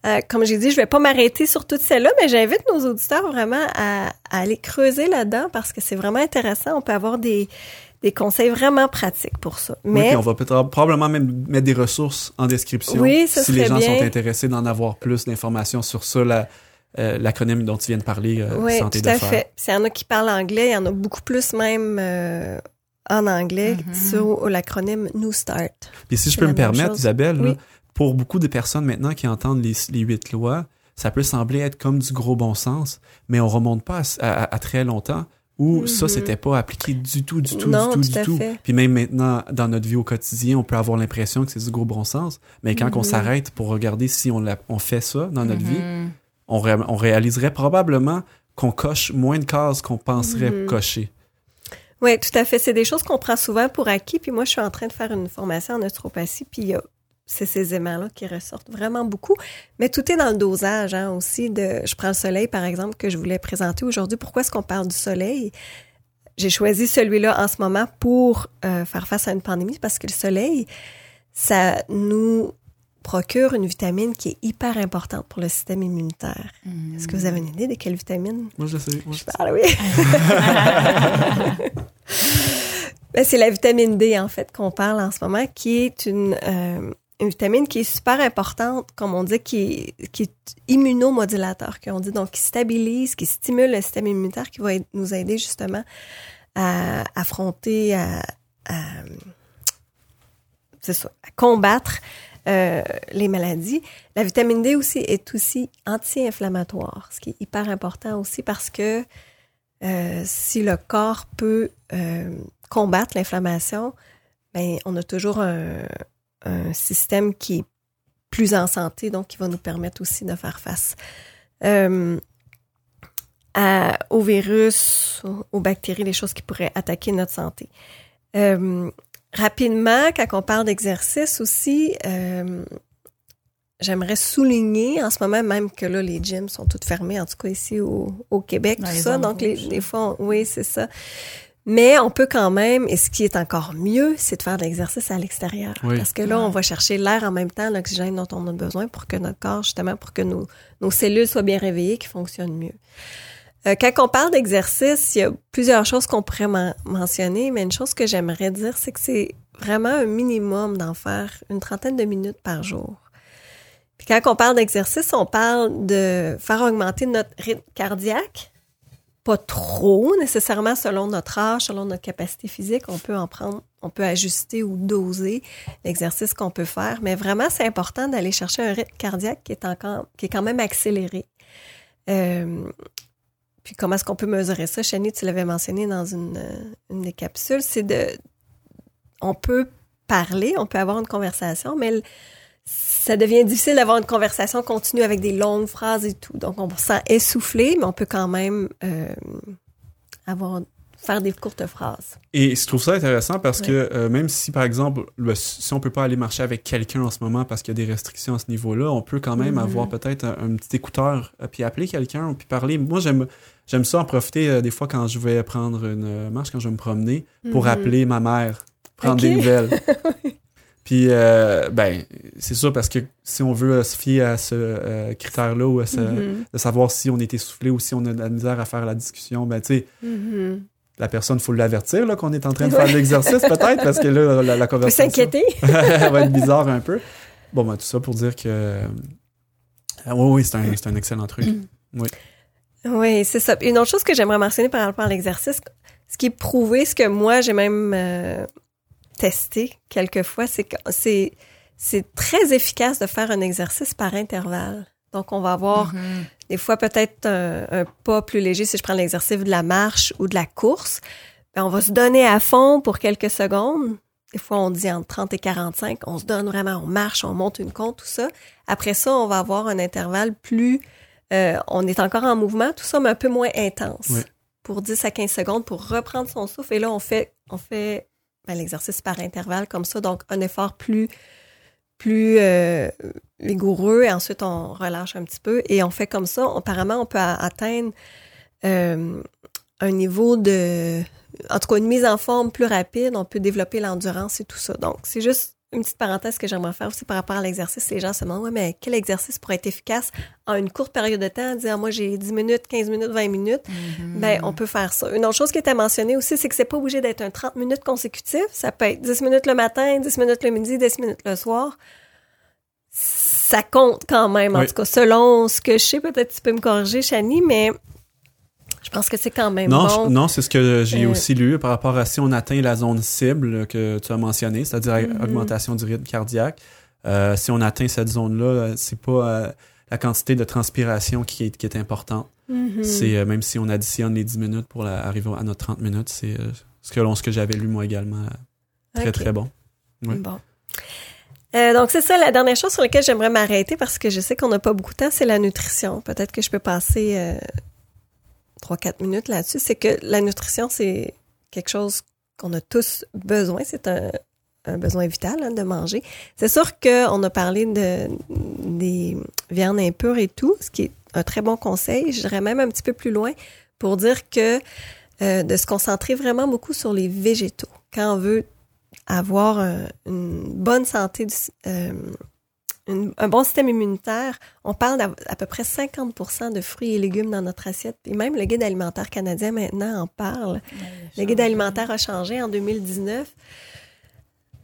Euh, comme j'ai dit, je vais pas m'arrêter sur toutes celles-là, mais j'invite nos auditeurs vraiment à, à aller creuser là-dedans parce que c'est vraiment intéressant. On peut avoir des, des conseils vraiment pratiques pour ça. Oui, Mais puis on va peut-être probablement même mettre des ressources en description Oui, ça si les gens bien. sont intéressés d'en avoir plus d'informations sur ça, la- euh, l'acronyme dont tu viens de parler, euh, Oui, santé tout à fait. S'il y en a qui parlent anglais, il y en a beaucoup plus même euh, en anglais Mhm. sur l'acronyme New Start. Puis si je peux me permettre, chose. Isabelle, là, pour beaucoup de personnes maintenant qui entendent les, les huit lois, ça peut sembler être comme du gros bon sens, mais on remonte pas à, à- à très longtemps où ça, Mhm. c'était pas appliqué du tout, du tout, Non, du tout, tout du à tout. fait. Puis même maintenant, dans notre vie au quotidien, on peut avoir l'impression que c'est du gros bon sens, mais quand on Mhm. s'arrête pour regarder si on, l'a- on fait ça dans notre vie, Mhm. on, ré- on réaliserait probablement qu'on coche moins de cases qu'on penserait cocher. Oui, tout à fait. C'est des choses qu'on prend souvent pour acquis. Puis moi, je suis en train de faire une formation en naturopathie. Puis il c'est ces aimants-là qui ressortent vraiment beaucoup. Mais tout est dans le dosage hein, aussi. De, je prends le soleil, par exemple, que je voulais présenter aujourd'hui. Pourquoi est-ce qu'on parle du soleil? J'ai choisi celui-là en ce moment pour euh, faire face à une pandémie parce que le soleil, ça nous procure une vitamine qui est hyper importante pour le système immunitaire. Est-ce que vous avez une idée de quelle vitamine? Moi, je le sais. Moi, Je parle, oui. <laughs> Ben, c'est la vitamine D, en fait, qu'on parle en ce moment, qui est une, euh, une vitamine qui est super importante, comme on dit, qui est, qui est immunomodulateur, qu'on dit, donc qui stabilise, qui stimule le système immunitaire, qui va nous aider justement à affronter, à, à- c'est ça, à combattre euh, les maladies. La vitamine D aussi est aussi anti-inflammatoire, ce qui est hyper important aussi parce que euh, si le corps peut euh, combattre l'inflammation, ben, on a toujours un, système qui est plus en santé, donc qui va nous permettre aussi de faire face aux virus, aux, bactéries, les choses qui pourraient attaquer notre santé. Rapidement, quand on parle d'exercice aussi, euh, j'aimerais souligner en ce moment même que là, les gyms sont toutes fermées, en tout cas ici au, au Québec, Dans tout ça. Donc, les, fois, on- oui, c'est ça. Mais on peut quand même, et ce qui est encore mieux, c'est de faire de l'exercice à l'extérieur. Oui. Parce que là, on va chercher l'air en même temps, l'oxygène dont on a besoin pour que notre corps, justement, pour que nos, nos cellules soient bien réveillées, qu'ils fonctionnent mieux. Euh, quand on parle d'exercice, il y a plusieurs choses qu'on pourrait men- mentionner, mais une chose que j'aimerais dire, c'est que c'est vraiment un minimum d'en faire une trentaine de minutes par jour. Puis quand on parle d'exercice, on parle de faire augmenter notre rythme cardiaque, pas trop nécessairement selon notre âge, selon notre capacité physique. On peut en prendre, on peut ajuster ou doser l'exercice qu'on peut faire, mais vraiment c'est important d'aller chercher un rythme cardiaque qui est encore, qui est quand même accéléré. Euh, puis comment est-ce qu'on peut mesurer ça? Chani, tu l'avais mentionné dans une, euh, une des capsules, c'est de, on peut parler, on peut avoir une conversation, mais le- ça devient difficile d'avoir une conversation continue avec des longues phrases et tout. Donc, on se sent essoufflé, mais on peut quand même euh, avoir faire des courtes phrases. Et je trouve ça intéressant parce Ouais. que euh, même si, par exemple, le- si on peut pas aller marcher avec quelqu'un en ce moment parce qu'il y a des restrictions à ce niveau-là, on peut quand même Mhm. avoir peut-être un, un petit écouteur puis appeler quelqu'un puis parler. Moi, j'aime j'aime ça en profiter euh, des fois quand je vais prendre une euh, marche, quand je vais me promener, pour Mhm. appeler ma mère, prendre des nouvelles. <laughs> Puis, euh, ben, c'est sûr parce que si on veut se fier à ce critère-là ou à ce- Mhm. de savoir si on est essoufflé ou si on a de la misère à faire la discussion, ben, tu sais, Mhm. la personne, faut l'avertir qu'on est en train de <laughs> faire de l'exercice peut-être parce que là, la, la conversation s'inquiéter. <laughs> va être bizarre un peu. Bon, ben, tout ça pour dire que... oui, oui, c'est un, c'est un excellent truc. <clears throat> Oui, c'est ça. Une autre chose que j'aimerais mentionner par rapport à l'exercice, ce qui est prouvé, ce que moi j'ai même euh, testé quelques fois, c'est que c'est c'est très efficace de faire un exercice par intervalle. Donc on va avoir Mhm. des fois peut-être un, un pas plus léger si je prends l'exercice de la marche ou de la course. Ben, on va se donner à fond pour quelques secondes. Des fois, on dit entre 30 et 45. On se donne vraiment, on marche, on monte une compte, tout ça. Après ça, on va avoir un intervalle plus... euh, on est encore en mouvement, tout ça, mais un peu moins intense. Pour 10 à 15 secondes, pour reprendre son souffle. Et là, on fait, on fait ben, l'exercice par intervalle comme ça. Donc, un effort plus plus euh, vigoureux et ensuite on relâche un petit peu et on fait comme ça. Apparemment, on peut atteindre euh, un niveau de, en tout cas, une mise en forme plus rapide. On peut développer l'endurance et tout ça. Donc, c'est juste une petite parenthèse que j'aimerais faire aussi par rapport à l'exercice. Les gens se demandent, ouais, mais quel exercice pourrait être efficace en une courte période de temps? Dire, moi, j'ai 10 minutes, 15 minutes, 20 minutes. Mhm. Ben, on peut faire ça. Une autre chose qui était mentionnée aussi, c'est que c'est pas obligé d'être un 30 minutes consécutif. Ça peut être 10 minutes le matin, 10 minutes le midi, 10 minutes le soir. Ça compte quand même, en Oui. tout cas, selon ce que je sais. Peut-être tu peux me corriger, Chani, mais je pense que c'est quand même Non, bon. je- non c'est ce que j'ai Euh, aussi lu par rapport à si on atteint la zone cible que tu as mentionné, c'est-à-dire Mhm. augmentation du rythme cardiaque. Euh, si on atteint cette zone-là, euh, c'est pas euh, la quantité de transpiration qui est, qui est importante. Mhm. C'est même si on additionne les 10 minutes pour la- arriver à notre 30 minutes, c'est ce que, ce que j'avais lu moi également. Très, très bon. Ouais. Bon. Euh, donc, c'est ça, la dernière chose sur laquelle j'aimerais m'arrêter parce que je sais qu'on n'a pas beaucoup de temps, c'est la nutrition. Peut-être que je peux passer euh, 3-4 minutes là-dessus. C'est que la nutrition, c'est quelque chose qu'on a tous besoin. C'est un, un besoin vital hein, de manger. C'est sûr qu'on a parlé de, des viandes impures et tout, ce qui est un très bon conseil. Je dirais même un petit peu plus loin pour dire que euh, de se concentrer vraiment beaucoup sur les végétaux. Quand on veut avoir un- une bonne santé, du- euh, un bon système immunitaire, on parle d'à peu près 50 de fruits et légumes dans notre assiette. Et même le guide alimentaire canadien maintenant en parle. le guide alimentaire a changé en 2019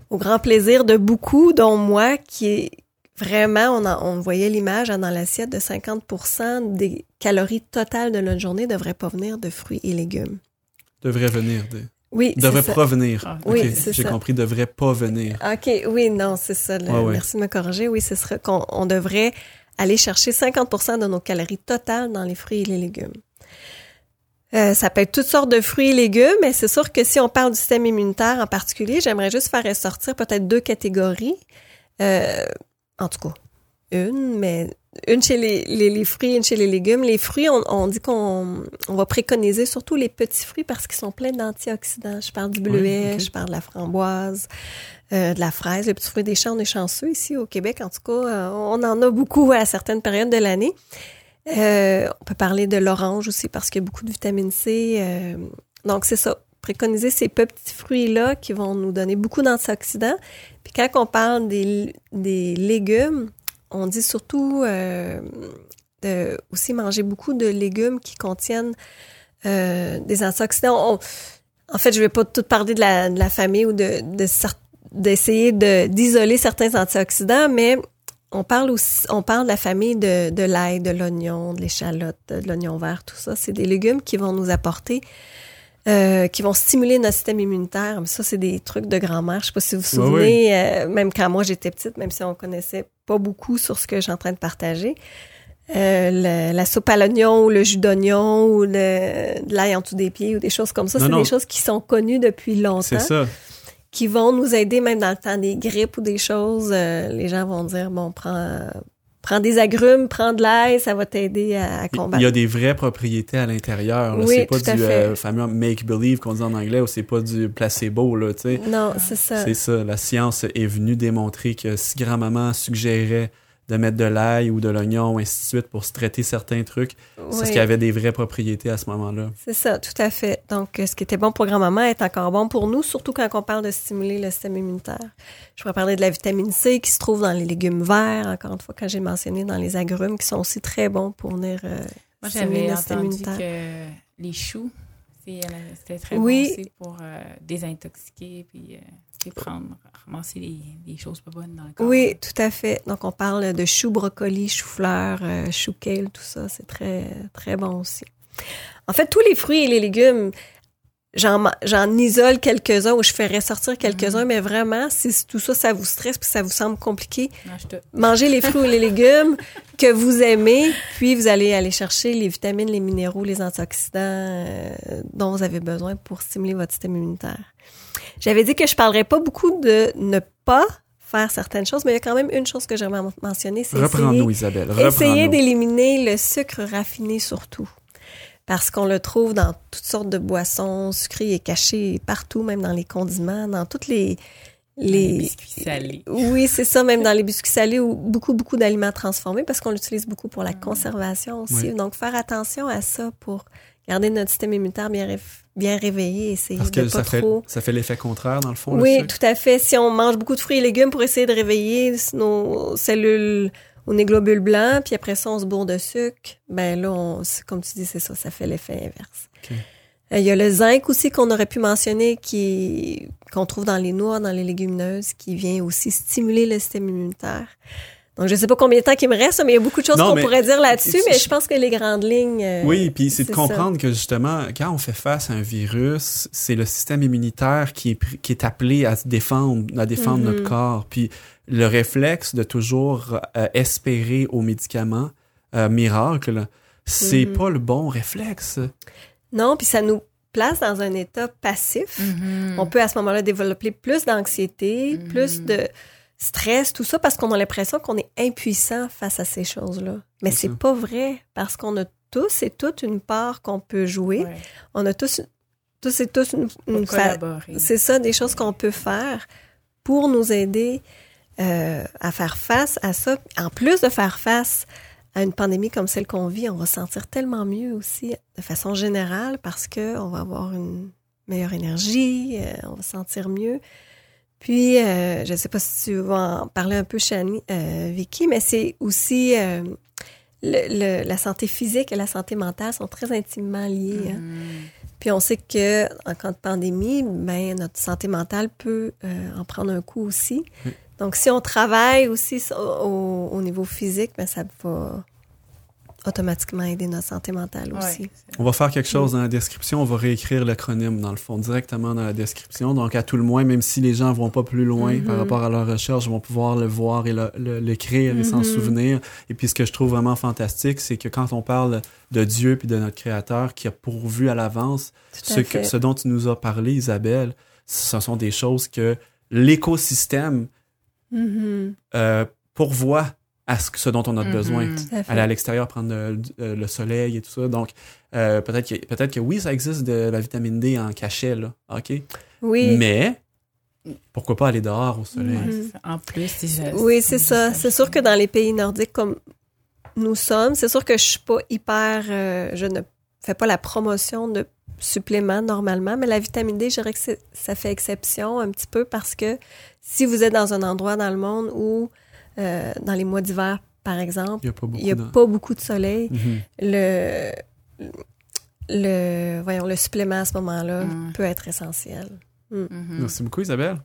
au grand plaisir de beaucoup, dont moi, qui est vraiment, on, on voyait l'image dans l'assiette de 50 des calories totales de notre journée ne devraient pas venir de fruits et légumes. Devrait venir de... Oui, devrait provenir. Ah, oui, J'ai compris, devrait pas venir. OK, oui, non, c'est ça. Merci de me corriger. Oui, ce serait qu'on on devrait aller chercher 50% de nos calories totales dans les fruits et les légumes. Euh, ça peut être toutes sortes de fruits et légumes, mais c'est sûr que si on parle du système immunitaire en particulier, j'aimerais juste faire ressortir peut-être deux catégories. Euh, en tout cas, une, mais une chez les, les, fruits, une chez les légumes. Les fruits, on, on dit qu'on on va préconiser surtout les petits fruits parce qu'ils sont pleins d'antioxydants. Je parle du bleuet, je parle de la framboise, euh, de la fraise, les petits fruits des champs. On est chanceux ici au Québec. En tout cas, euh, on en a beaucoup à certaines périodes de l'année. Euh, on peut parler de l'orange aussi parce qu'il y a beaucoup de vitamine C. Euh, donc, c'est ça. Préconiser ces petits fruits-là qui vont nous donner beaucoup d'antioxydants. Puis quand on parle des, des légumes, on dit surtout euh, aussi manger beaucoup de légumes qui contiennent euh, des antioxydants. en fait, je vais pas tout parler de la, famille ou de, d'essayer de, d'isoler certains antioxydants, mais on parle aussi, de la famille de l'ail, de l'oignon, de l'échalote, de l'oignon vert, tout ça. C'est des légumes qui vont nous apporter, euh, qui vont stimuler notre système immunitaire. Mais ça, c'est des trucs de grand-mère. Je sais pas si vous vous souvenez, euh, même quand moi j'étais petite, même si on connaissait pas beaucoup sur ce que j'ai en train de partager. Euh, la soupe à l'oignon ou le jus d'oignon ou le, de l'ail en dessous des pieds ou des choses comme ça, c'est des choses qui sont connues depuis longtemps. C'est ça qui vont nous aider même dans le temps des grippes ou des choses. Euh, les gens vont dire, bon, prends, prends des agrumes, prends de l'ail, ça va t'aider à, combattre. Il y a des vraies propriétés à l'intérieur. Oui, c'est pas du euh, fameux make-believe qu'on dit en anglais ou c'est pas du placebo, là. Non, c'est ça. C'est ça. La science est venue démontrer que si grand-maman suggérait de mettre de l'ail ou de l'oignon, ainsi de suite, pour se traiter certains trucs. C'est ce qui avait des vraies propriétés à ce moment-là. C'est ça, tout à fait. Donc, ce qui était bon pour grand-maman est encore bon pour nous, surtout quand on parle de stimuler le système immunitaire. Je pourrais parler de la vitamine C qui se trouve dans les légumes verts, encore une fois, quand j'ai mentionné dans les agrumes, qui sont aussi très bons pour venir euh, Moi, stimuler le système immunitaire. Que les choux, c'était très bon aussi pour euh, désintoxiquer, puis... Euh, prendre, ramasser les, choses pas bonnes dans le corps. Oui, tout à fait. Donc, on parle de choux, brocoli, chou-fleur, euh, chou kale, tout ça. C'est très, très bon aussi. En fait, tous les fruits et les légumes, j'en isole quelques-uns ou je ferai sortir quelques-uns, mhm. mais vraiment, si tout ça, ça vous stresse puis ça vous semble compliqué, mangez les fruits et les légumes <laughs> que vous aimez, puis vous allez aller chercher les vitamines, les minéraux, les antioxydants euh, dont vous avez besoin pour stimuler votre système immunitaire. J'avais dit que je parlerais pas beaucoup de ne pas faire certaines choses, mais il y a quand même une chose que j'aimerais mentionner, c'est essayer, Isabelle. essayer d'éliminer le sucre raffiné surtout. Parce qu'on le trouve dans toutes sortes de boissons sucrées et cachées partout, même dans les condiments, dans toutes les, les, biscuits salés. <laughs> Oui, c'est ça, même dans les biscuits salés ou beaucoup, beaucoup d'aliments transformés parce qu'on l'utilise beaucoup pour la mm. conservation aussi. Donc, faire attention à ça pour garder notre système immunitaire bien, bien réveillé, essayer Parce que de pas ça, fait, trop... ça fait l'effet contraire, dans le fond. Oui, tout à fait. Si on mange beaucoup de fruits et légumes pour essayer de réveiller nos cellules ou nos globules blancs, puis après ça, on se bourre de sucre, ben là, on, comme tu dis, c'est ça, ça fait l'effet inverse. Euh, il y a le zinc aussi qu'on aurait pu mentionner, qui qu'on trouve dans les noix, dans les légumineuses, qui vient aussi stimuler le système immunitaire. Donc, je sais pas combien de temps qu'il me reste, mais il y a beaucoup de choses qu'on pourrait dire là-dessus, mais je pense que les grandes lignes. Euh, oui, puis c'est de comprendre que justement, quand on fait face à un virus, c'est le système immunitaire qui est, qui est appelé à se défendre, à défendre notre mm-hmm. corps. Puis le réflexe de toujours euh, espérer aux médicaments euh, miracle, c'est mm-hmm. pas le bon réflexe. Non, puis ça nous place dans un état passif. Mm-hmm. On peut à ce moment-là développer plus d'anxiété, plus de stress, tout ça, parce qu'on a l'impression qu'on est impuissant face à ces choses-là. Mais c'est pas vrai, parce qu'on a tous et toutes une part qu'on peut jouer. On a tous, tous et tous une, C'est ça, des choses qu'on peut faire pour nous aider euh, à faire face à ça. En plus de faire face à une pandémie comme celle qu'on vit, on va se sentir tellement mieux aussi de façon générale parce que on va avoir une meilleure énergie, euh, on va se sentir mieux. Puis, euh, je ne sais pas si tu vas en parler un peu, Chani, euh, Vicky, mais c'est aussi euh, le, le- la santé physique et la santé mentale sont très intimement liées. hein. Mm. Puis on sait que en cas de pandémie, ben notre santé mentale peut euh, en prendre un coup aussi. Donc si on travaille aussi au, au niveau physique, ben ça va automatiquement aider notre santé mentale aussi. Ouais. On va faire quelque chose dans la description. On va réécrire l'acronyme, dans le fond, directement dans la description. Donc, à tout le moins, même si les gens vont pas plus loin Mhm. par rapport à leur recherche, ils vont pouvoir le voir et le- le- l'écrire et s'en Mhm. souvenir. Et puis, ce que je trouve vraiment fantastique, c'est que quand on parle de Dieu puis de notre Créateur qui a pourvu à l'avance ce, que, ce dont tu nous as parlé, Isabelle, ce sont des choses que l'écosystème Mhm. euh, pourvoit à ce, ce dont on a Mhm. besoin à aller à l'extérieur prendre le, euh, le soleil et tout ça. Donc, euh, peut-être que, peut que oui, ça existe de la vitamine D en cachet, là, OK? Oui. Mais, pourquoi pas aller dehors au soleil? Mhm. En plus, si je- Oui, c'est ça. C'est sûr que dans les pays nordiques comme nous sommes, c'est sûr que je suis pas hyper, euh, je ne fais pas la promotion de suppléments normalement, mais la vitamine D, je dirais que c'est- ça fait exception un petit peu parce que si vous êtes dans un endroit dans le monde où, euh, dans les mois d'hiver, par exemple, Il n'y a pas beaucoup a de... pas beaucoup de soleil, Mhm. le, le, voyons, le supplément à ce moment-là Mm. peut être essentiel. Mhm. Merci beaucoup, Isabelle.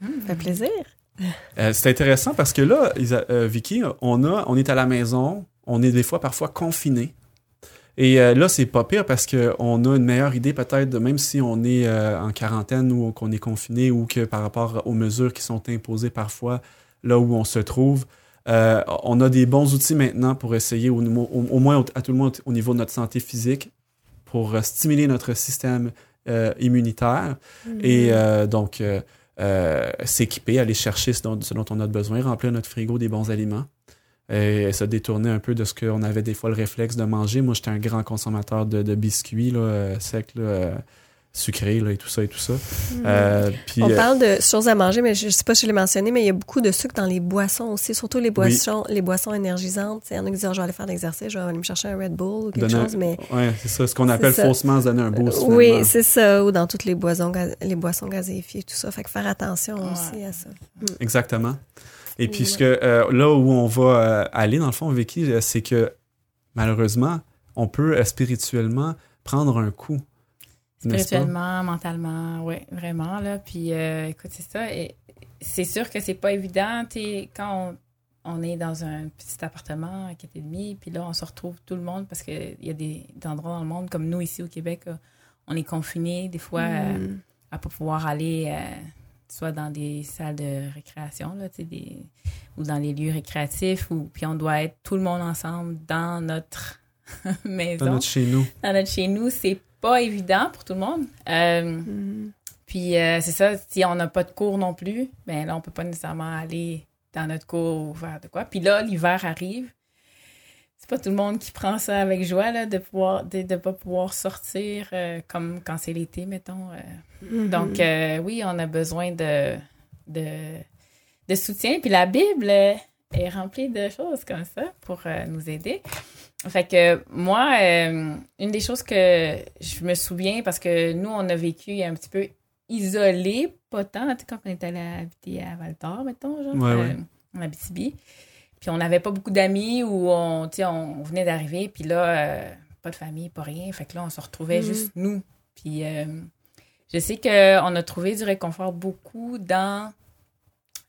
Mhm. Ça fait plaisir. Euh, c'est intéressant parce que là, Isa- euh, Vicky, on, a, on est à la maison, on est des fois parfois confiné. Et euh, là, c'est pas pire parce qu'on a une meilleure idée peut-être, de même si on est euh, en quarantaine ou qu'on est confiné ou que par rapport aux mesures qui sont imposées parfois là où on se trouve, euh, on a des bons outils maintenant pour essayer, au, au- au moins à tout le monde au niveau de notre santé physique, pour euh, stimuler notre système euh, immunitaire. Et euh, donc, s'équiper, aller chercher ce dont, ce dont on a besoin, remplir notre frigo des bons aliments et se détourner un peu de ce qu'on avait des fois le réflexe de manger. Moi, j'étais un grand consommateur de, de biscuits là, secs, là, euh, là, et tout ça et tout ça. Euh, puis, On euh, parle de choses à manger, mais je ne sais pas si je l'ai mentionné, mais il y a beaucoup de sucre dans les boissons aussi, surtout les boissons, les boissons énergisantes. Il y en a qui disent, Ah, je vais aller faire de l'exercice, je vais aller me chercher un Red Bull ou quelque donner chose, mais ouais, c'est ça, ce qu'on appelle ça. faussement se donner un boost. oui, finalement. c'est ça, ou dans toutes les boissons, les boissons gazéifiées, tout ça. Fait que faire attention Ouais. aussi à ça. Exactement. Et puis, Ouais. ce que, euh, là où on va euh, aller, dans le fond, Vicky, euh, c'est que malheureusement, on peut euh, spirituellement prendre un coup. Spirituellement, mentalement, oui, vraiment. Là. Puis, euh, écoute, c'est ça. Et c'est sûr que c'est pas évident. quand on, on est dans un petit appartement à 4,5, puis là, on se retrouve tout le monde parce qu'il y a des, des endroits dans le monde, comme nous ici au Québec, euh, on est confinés des fois euh, Mm. à pas pouvoir aller euh, soit dans des salles de récréation là, des, ou dans les lieux récréatifs, ou, puis on doit être tout le monde ensemble dans notre <laughs> maison Dans notre chez nous. dans notre chez nous, c'est pas évident pour tout le monde. Euh, Mm. puis euh, c'est ça, si on n'a pas de cours non plus, ben là, on peut pas nécessairement aller dans notre cours ou faire de quoi. Puis là, l'hiver arrive. C'est pas tout le monde qui prend ça avec joie, là, de pouvoir de, de pas pouvoir sortir euh, comme quand c'est l'été, mettons. Mhm. Donc, oui, on a besoin de, de, de soutien. Puis la Bible est remplie de choses comme ça pour nous aider. Fait que moi, euh, une des choses que je me souviens, parce que nous, on a vécu un petit peu isolé, pas tant, tu sais, quand on est allé habiter à Val-d'Or, mettons, genre, Ouais, euh, ouais. en Abitibi. Puis on n'avait pas beaucoup d'amis ou on, tu sais, on venait d'arriver, puis là, euh, pas de famille, pas rien. Fait que là, on se retrouvait Mhm. juste nous. Puis euh, je sais qu'on a trouvé du réconfort beaucoup dans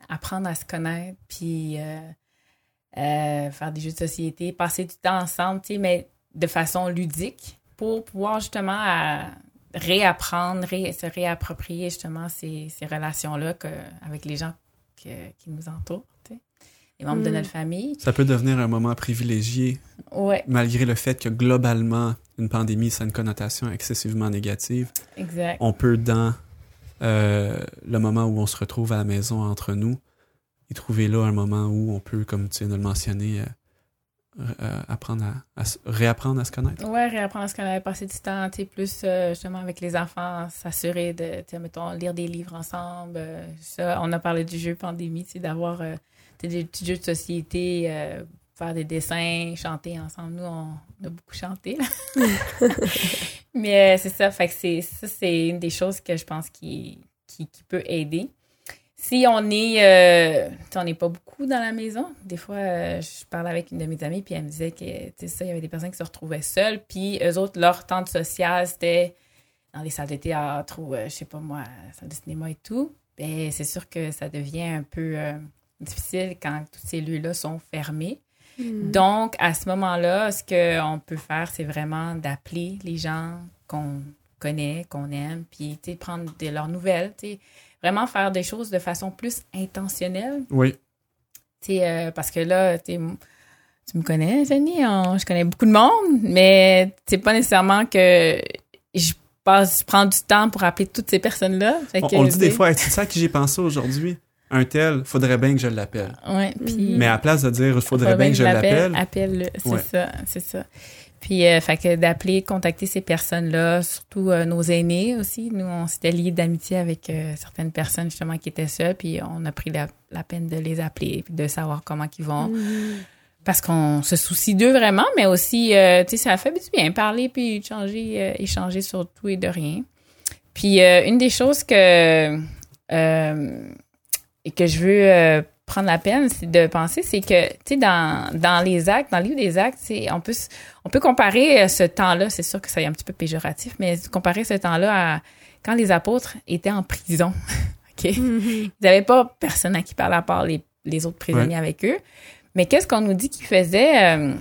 apprendre à se connaître, puis euh, euh, faire des jeux de société, passer du temps ensemble, tu sais, mais de façon ludique pour pouvoir justement à réapprendre, ré- se réapproprier justement ces, ces relations-là avec les gens que- qui nous entourent, les membres de Mm. notre famille. Ça peut devenir un moment privilégié, Ouais, malgré le fait que globalement, une pandémie, ça a une connotation excessivement négative. exact. On peut, dans euh, le moment où on se retrouve à la maison entre nous, y trouver là un moment où on peut, comme tu viens de le mentionner, euh, euh, apprendre à, à se- réapprendre à se connaître. Ouais, réapprendre ce qu'on avait passé du temps, tu sais, plus euh, justement avec les enfants, s'assurer de, tu sais, mettons, lire des livres ensemble. euh, ça, on a parlé du jeu pandémie, tu sais, d'avoir euh, des petits jeux de société, euh, faire des dessins, chanter ensemble. Nous, on, on a beaucoup chanté, là. <laughs> <laughs> Mais euh, c'est ça, fait que c'est, ça, c'est une des choses que je pense qui, qui, qui peut aider. Si on est, euh, on n'est pas beaucoup dans la maison, des fois, euh, je parlais avec une de mes amies, puis elle me disait que, tu ça, il y avait des personnes qui se retrouvaient seules, puis eux autres, leur temps social, c'était dans les salles de théâtre ou, je sais pas moi, salles de cinéma et tout. Ben, c'est sûr que ça devient un peu difficile quand tous ces lieux-là sont fermés. Hmm. Donc, à ce moment-là, ce qu'on peut faire, c'est vraiment d'appeler les gens qu'on connaît, qu'on aime, puis prendre de leurs nouvelles, vraiment faire des choses de façon plus intentionnelle. Oui. Euh, parce que là, tu me connais, Jenny, je connais beaucoup de monde, mais c'est pas nécessairement que je passe, je prends du temps pour appeler toutes ces personnes-là. On, dit des fois, c'est ça que j'ai pensé aujourd'hui? Un tel, faudrait bien que je l'appelle. Ouais, Mais à place de dire, faudrait bien que je l'appelle. Appelle, c'est ça, c'est ça. Puis, euh, fait que d'appeler, contacter ces personnes-là, surtout euh, nos aînés aussi. Nous, on s'était liés d'amitié avec euh, certaines personnes justement qui étaient seules, puis on a pris la, peine de les appeler, puis de savoir comment ils vont. Mm-hmm. Parce qu'on se soucie d'eux vraiment, mais aussi, tu sais, ça fait du bien parler, puis échanger, échanger sur tout et de rien. Puis, une des choses que que je veux euh, prendre la peine de penser, c'est que, tu sais, dans, dans les actes, dans le livre des actes, on peut, on peut comparer euh, ce temps-là, c'est sûr que ça est un petit peu péjoratif, mais comparer ce temps-là à quand les apôtres étaient en prison. <laughs> OK? Ils n'avaient pas personne à qui parler à part les, les autres prisonniers avec eux. Mais qu'est-ce qu'on nous dit qu'ils faisaient? Euh,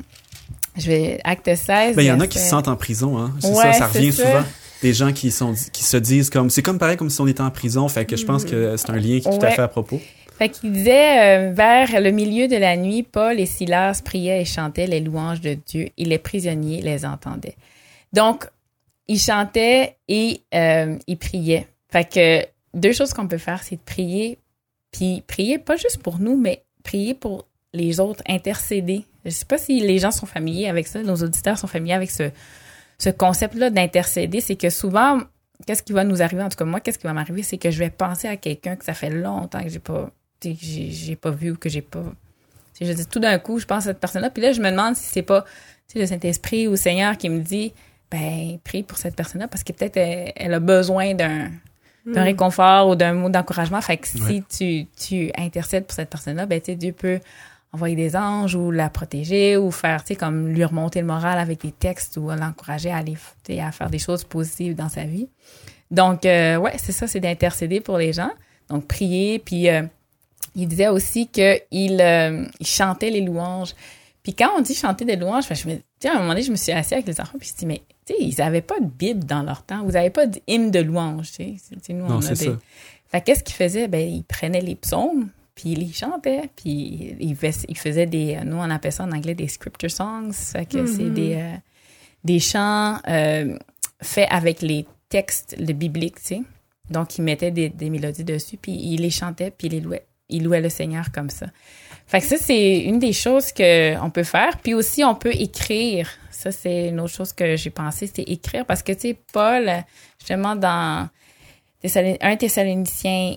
je vais, acte 16. Ben, il y en a qui se sentent en prison, hein. C'est ça, ça revient souvent des gens qui sont qui se disent comme c'est comme pareil comme si on était en prison fait que je pense que c'est un lien qui est tout à fait à propos. Fait qu'il disait euh, vers le milieu de la nuit Paul et Silas priaient et chantaient les louanges de Dieu et les prisonniers les entendaient. Donc ils chantaient et euh, ils priaient. Fait que deux choses qu'on peut faire c'est de prier puis prier pas juste pour nous mais prier pour les autres intercéder. Je sais pas si les gens sont familiers avec ça nos auditeurs sont familiers avec ce ce concept-là d'intercéder, c'est que souvent, qu'est-ce qui va nous arriver, en tout cas moi, qu'est-ce qui va m'arriver, c'est que je vais penser à quelqu'un que ça fait longtemps que j'ai pas, j'ai pas vu ou que j'ai pas. Je dis tout d'un coup, je pense à cette personne-là, puis là, je me demande si c'est pas le Saint-Esprit ou le Seigneur qui me dit, ben, prie pour cette personne-là parce que peut-être elle, a besoin d'un d'un hmm. réconfort ou d'un mot d'encouragement. Fait que si tu, tu intercèdes pour cette personne-là, ben, tu sais, Dieu peut envoyer des anges ou la protéger ou faire, tu sais, comme lui remonter le moral avec des textes ou l'encourager à aller, à faire des choses positives dans sa vie. Donc, euh, ouais, c'est ça, c'est d'intercéder pour les gens. Donc, prier. Puis, euh, il disait aussi qu'il euh, il chantait les louanges. Puis, quand on dit chanter des louanges, je me, à un moment donné, je me suis assise avec les enfants, puis je me suis dit, mais, tu sais, ils n'avaient pas de Bible dans leur temps. Vous n'avez pas d'hymne de louange, tu sais. Nous, non, on a des... Ça. Fait qu'est-ce qu'ils faisaient? Ben, ils prenaient les psaumes, puis il chantait, puis il, il, faisait des, nous on appelle ça en anglais des scripture songs, que c'est mm-hmm. des, euh, des chants euh, faits avec les textes le bibliques, tu sais. Donc il mettait des, des, mélodies dessus, puis il les chantait, puis il les louait, il louait le Seigneur comme ça. Fait que ça c'est une des choses que on peut faire, puis aussi on peut écrire. Ça c'est une autre chose que j'ai pensé, c'est écrire parce que tu sais Paul justement dans 1 Thessaloniciens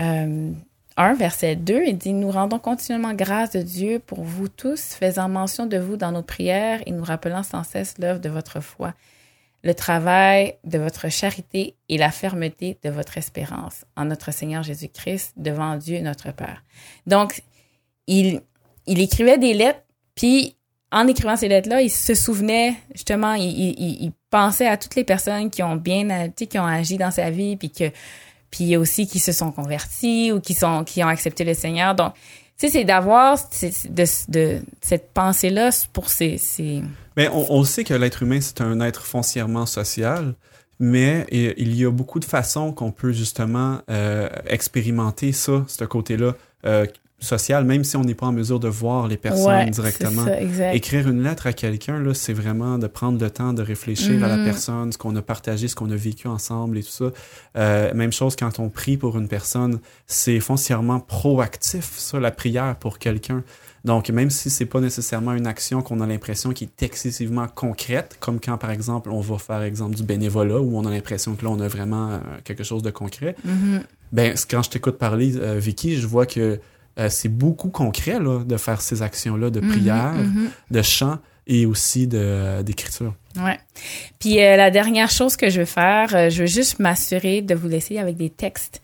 euh, 1, verset 2, il dit, Nous rendons continuellement grâce de Dieu pour vous tous, faisant mention de vous dans nos prières et nous rappelant sans cesse l'œuvre de votre foi, le travail de votre charité et la fermeté de votre espérance en notre Seigneur Jésus-Christ devant Dieu notre Père. Donc, il, il écrivait des lettres, puis en écrivant ces lettres-là, il se souvenait justement, il, il, il, pensait à toutes les personnes qui ont bien, qui ont agi dans sa vie, puis que puis aussi qui se sont convertis ou qui sont qui ont accepté le Seigneur. Donc, tu sais, c'est d'avoir de, de, cette pensée-là pour ces... ces... Mais on, on sait que l'être humain, c'est un être foncièrement social, mais il y a beaucoup de façons qu'on peut justement euh, expérimenter ça, ce côté-là, euh, social, même si on n'est pas en mesure de voir les personnes directement. Écrire une lettre à quelqu'un, là, c'est vraiment de prendre le temps de réfléchir à la mm-hmm. personne, ce qu'on a partagé, ce qu'on a vécu ensemble et tout ça. Euh, même chose quand on prie pour une personne, c'est foncièrement proactif, ça, la prière pour quelqu'un. Donc, même si c'est pas nécessairement une action qu'on a l'impression qui est excessivement concrète, comme quand, par exemple, on va faire, exemple, du bénévolat, où on a l'impression que là, on a vraiment euh, quelque chose de concret, mm-hmm. ben, quand je t'écoute parler, euh, Vicky, je vois que euh, c'est beaucoup concret là, de faire ces actions-là de mhm, prière, mhm. de chant et aussi d'écriture. Ouais. Puis euh, la dernière chose que je veux faire, euh, je veux juste m'assurer de vous laisser avec des textes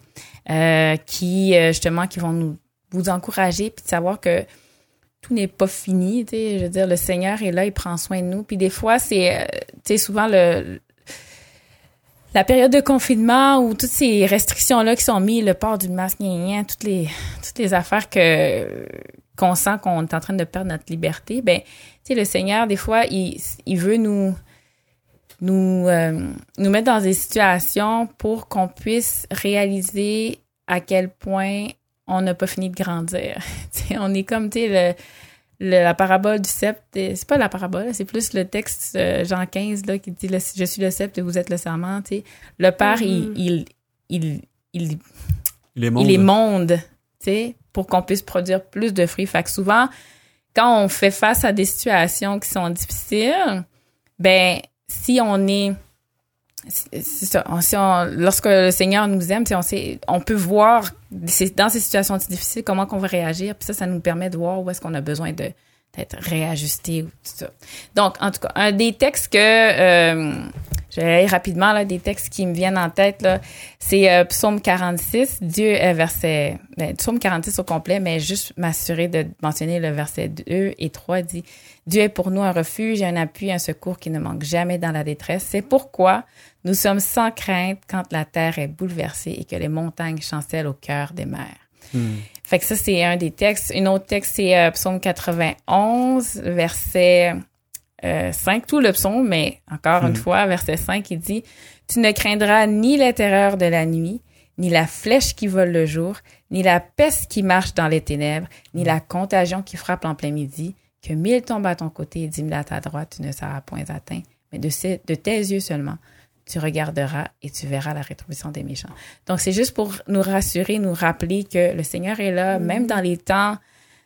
qui justement qui vont nous vous encourager puis de savoir que tout n'est pas fini. Je veux dire, le Seigneur est là, il prend soin de nous. Puis des fois, c'est, souvent le la période de confinement où toutes ces restrictions là qui sont mises, le port du masque, toutes les toutes les affaires que qu'on sent qu'on est en train de perdre notre liberté, ben, tu sais, le Seigneur des fois, il, il veut nous nous euh, nous mettre dans des situations pour qu'on puisse réaliser à quel point on n'a pas fini de grandir. <laughs> on est comme, tu sais, le, la parabole du sept. C'est pas la parabole, c'est plus le texte euh, Jean 15 là, qui dit Je suis le sept et vous êtes le serment. sais. Le Père, il, mm-hmm. il, il, il, il, est monde, il est monde pour qu'on puisse produire plus de fruits. Fait que souvent, quand on fait face à des situations qui sont difficiles, ben si on est ça, lorsque le Seigneur nous aime, on, sait, on peut voir dans ces situations difficiles comment qu'on va réagir. Puis ça, ça nous permet de voir où est-ce qu'on a besoin de d'être réajusté ou tout ça. Donc, en tout cas, un des textes que euh, je vais aller rapidement là, des textes qui me viennent en tête là, c'est euh, Psaume 46, Dieu est verset ben, Psaume 46 au complet, mais juste m'assurer de mentionner le verset 2 et 3 dit Dieu est pour nous un refuge, un appui, un secours qui ne manque jamais dans la détresse. C'est pourquoi nous sommes sans crainte quand la terre est bouleversée et que les montagnes chancellent au cœur des mers. Fait que ça, c'est un des textes. Un autre texte, c'est euh, Psaume 91, verset euh, 5, tout le psaume, mais encore une hmm. fois, verset 5, il dit, Tu ne craindras ni la terreur de la nuit, ni la flèche qui vole le jour, ni la peste qui marche dans les ténèbres, ni la contagion qui frappe en plein midi, que mille tombent à ton côté et dix mille à ta droite, tu ne seras point atteint, mais de, de tes yeux seulement, tu regarderas et tu verras la rétribution des méchants. Donc, c'est juste pour nous rassurer, nous rappeler que le Seigneur est là, même mm-hmm. dans les temps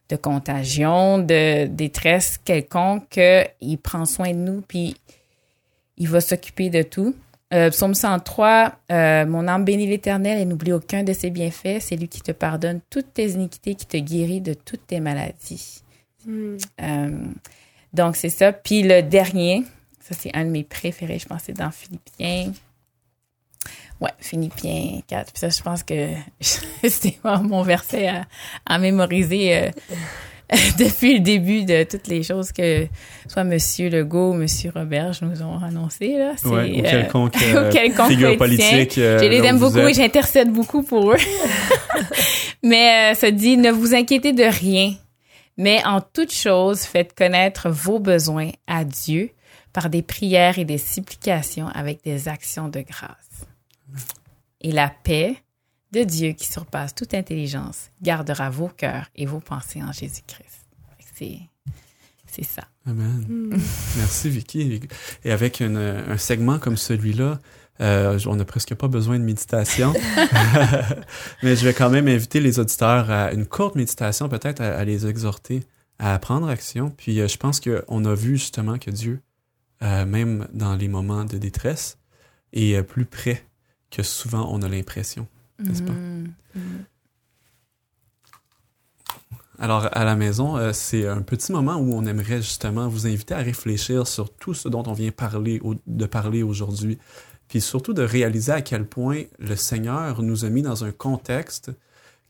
de contagion, de détresse quelconque, qu'il prend soin de nous, puis il va s'occuper de tout. Euh, psaume 103, euh, Mon âme bénit l'Éternel et n'oublie aucun de ses bienfaits. C'est lui qui te pardonne toutes tes iniquités, qui te guérit de toutes tes maladies. Mm. Euh, donc, c'est ça. Puis le dernier, ça, c'est un de mes préférés. Je pense c'est dans Philippiens. Ouais, Philippiens 4. Puis ça, je pense que <laughs> c'était mon verset à, mémoriser euh, <laughs> depuis le début de toutes les choses que soit M. Legault ou M. Roberge nous ont annoncées. Là. Ouais, ou euh, quelconque, <laughs> euh, figure politique. je les aime beaucoup et j'intercède beaucoup pour eux. mais ça dit, ne vous inquiétez de rien, mais en toute chose, faites connaître vos besoins à Dieu par des prières et des supplications avec des actions de grâce. Et la paix de Dieu qui surpasse toute intelligence gardera vos cœurs et vos pensées en Jésus-Christ. C'est ça. Amen. Hmm. <laughs> Merci Vicky. Et avec un segment comme celui-là, euh, on n'a presque pas besoin de méditation. <laughs> <laughs> Mais je vais quand même inviter les auditeurs à une courte méditation, peut-être à, les exhorter à prendre action. Puis euh, je pense qu'on a vu justement que Dieu euh, même dans les moments de détresse, et euh, plus près que souvent on a l'impression, n'est-ce pas? Mm-hmm. Mm-hmm. Alors, à la maison, euh, c'est un petit moment où on aimerait justement vous inviter à réfléchir sur tout ce dont on vient parler, de parler aujourd'hui, puis surtout de réaliser à quel point le Seigneur nous a mis dans un contexte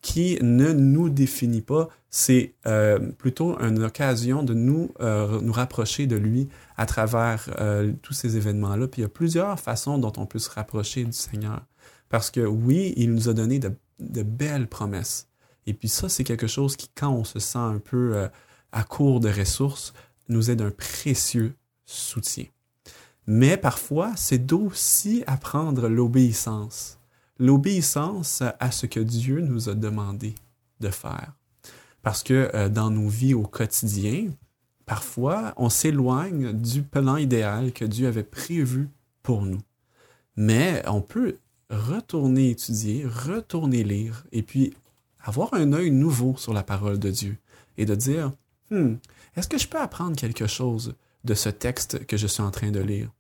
qui ne nous définit pas, c'est euh, plutôt une occasion de nous, euh, nous rapprocher de lui à travers euh, tous ces événements-là. Puis il y a plusieurs façons dont on peut se rapprocher du Seigneur. Parce que oui, il nous a donné de, de belles promesses. Et puis ça, c'est quelque chose qui, quand on se sent un peu à court de ressources, nous est d'un précieux soutien. Mais parfois, c'est d'aussi apprendre l'obéissance l'obéissance à ce que Dieu nous a demandé de faire. Parce que euh, dans nos vies au quotidien, parfois, on s'éloigne du plan idéal que Dieu avait prévu pour nous. Mais on peut retourner étudier, retourner lire, et puis avoir un œil nouveau sur la parole de Dieu et de dire, hmm, est-ce que je peux apprendre quelque chose de ce texte que je suis en train de lire?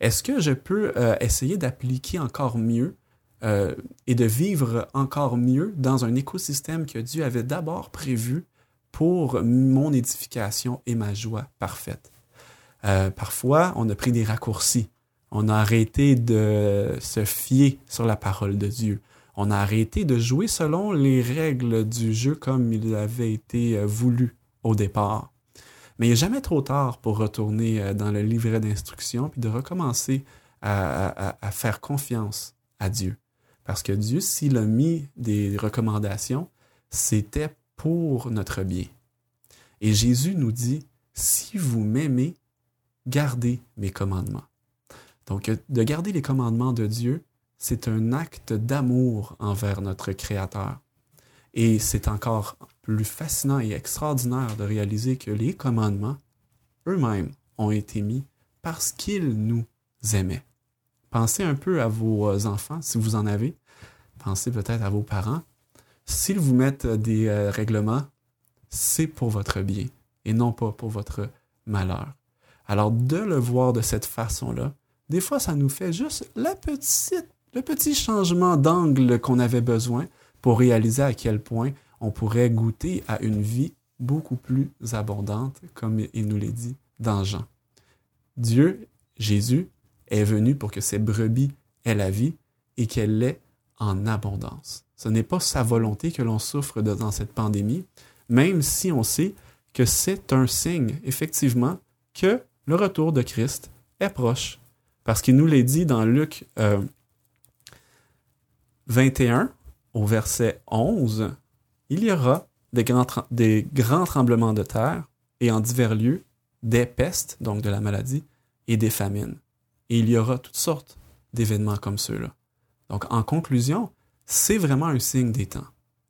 Est-ce que je peux euh, essayer d'appliquer encore mieux euh, et de vivre encore mieux dans un écosystème que Dieu avait d'abord prévu pour mon édification et ma joie parfaite. Euh, parfois, on a pris des raccourcis. On a arrêté de se fier sur la parole de Dieu. On a arrêté de jouer selon les règles du jeu comme il avait été euh, voulu au départ. Mais il n'est jamais trop tard pour retourner dans le livret d'instruction puis de recommencer à, faire confiance à Dieu. Parce que Dieu, s'il a mis des recommandations, c'était pour notre bien. Et Jésus nous dit, si vous m'aimez, gardez mes commandements. Donc, de garder les commandements de Dieu, c'est un acte d'amour envers notre Créateur. Et c'est encore plus fascinant et extraordinaire de réaliser que les commandements eux-mêmes ont été mis parce qu'ils nous aimaient. Pensez un peu à vos enfants, si vous en avez. Pensez peut-être à vos parents. S'ils vous mettent des euh, règlements, c'est pour votre bien et non pas pour votre malheur. Alors de le voir de cette façon-là, des fois ça nous fait juste la petite le petit changement d'angle qu'on avait besoin pour réaliser à quel point on pourrait goûter à une vie beaucoup plus abondante, comme il nous l'a dit dans Jean. Dieu, Jésus, est venu pour que ces brebis aient la vie et qu'elle l'ait en abondance. Ce n'est pas sa volonté que l'on souffre dans cette pandémie, même si on sait que c'est un signe, effectivement, que le retour de Christ est proche. Parce qu'il nous l'a dit dans Luc euh, 21 au verset 11, il y aura des grands tremblements de terre et en divers lieux des pestes, donc de la maladie, et des famines. Et il y aura toutes sortes d'événements comme ceux-là. Donc, en conclusion, c'est vraiment un signe des temps.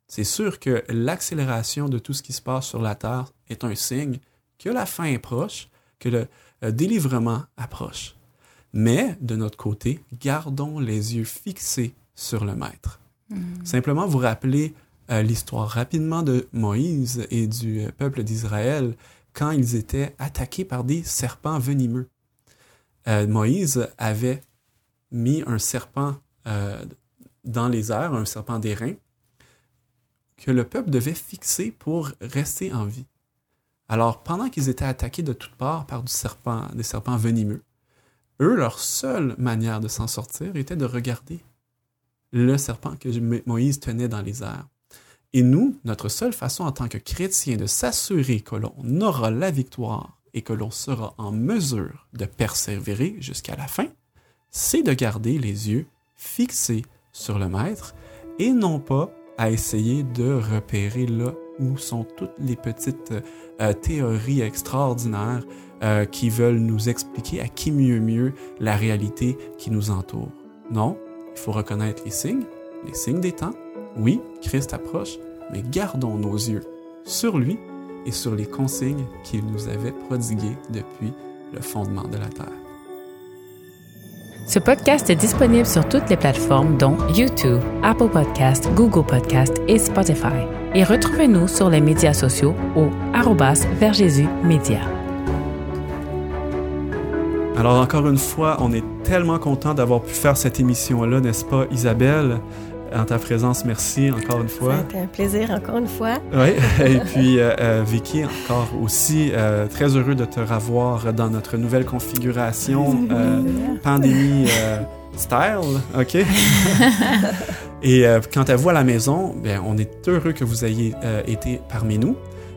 C'est sûr que l'accélération de tout ce qui se passe sur la Terre est un signe que la fin est proche, que le euh, délivrement approche. Mais, de notre côté, gardons les yeux fixés sur le maître. Hmm. Simplement vous rappeler euh, l'histoire rapidement de Moïse et du euh, peuple d'Israël quand ils étaient attaqués par des serpents venimeux. Euh, Moïse avait mis un serpent dans les airs, un serpent d'airain, que le peuple devait fixer pour rester en vie. Alors, pendant qu'ils étaient attaqués de toutes parts par des serpents venimeux, eux, leur seule manière de s'en sortir était de regarder le serpent que Moïse tenait dans les airs. Et nous, notre seule façon en tant que chrétiens de s'assurer que l'on aura la victoire et que l'on sera en mesure de persévérer jusqu'à la fin, c'est de garder les yeux fixés sur le Maître et non pas à essayer de repérer là où sont toutes les petites euh, théories extraordinaires euh, qui veulent nous expliquer à qui mieux mieux la réalité qui nous entoure. Non, il faut reconnaître les signes, les signes des temps. Oui, Christ approche, mais gardons nos yeux sur lui et sur les consignes qu'il nous avait prodiguées depuis le fondement de la terre. Ce podcast est disponible sur toutes les plateformes dont YouTube, Apple Podcast, Google Podcast et Spotify. Et retrouvez-nous sur les médias sociaux au arrobas vers Jésus Média. Alors encore une fois, on est tellement content d'avoir pu faire cette émission-là, n'est-ce pas, Isabelle? En ta présence, merci encore une fois. C'était un plaisir encore une fois. Oui, <laughs> et puis euh, euh, Vicky, encore aussi euh, très heureux de te revoir dans notre nouvelle configuration pandémie style, OK? <laughs> et quant à vous à la maison, bien, on est heureux que vous ayez été parmi nous.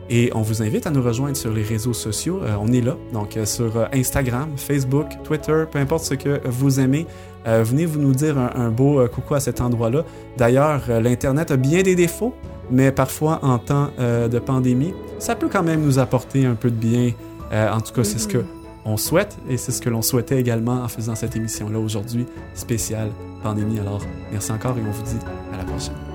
Et on vous invite à nous rejoindre sur les réseaux sociaux. Euh, on est là, donc euh, sur Instagram, Facebook, Twitter, peu importe ce que vous aimez. Venez vous nous dire un, beau coucou à cet endroit-là. D'ailleurs, l'Internet a bien des défauts, mais parfois en temps de pandémie, ça peut quand même nous apporter un peu de bien. en tout cas, c'est ce que on souhaite et c'est ce que l'on souhaitait également en faisant cette émission-là aujourd'hui, spéciale pandémie. Alors, merci encore et on vous dit à la prochaine.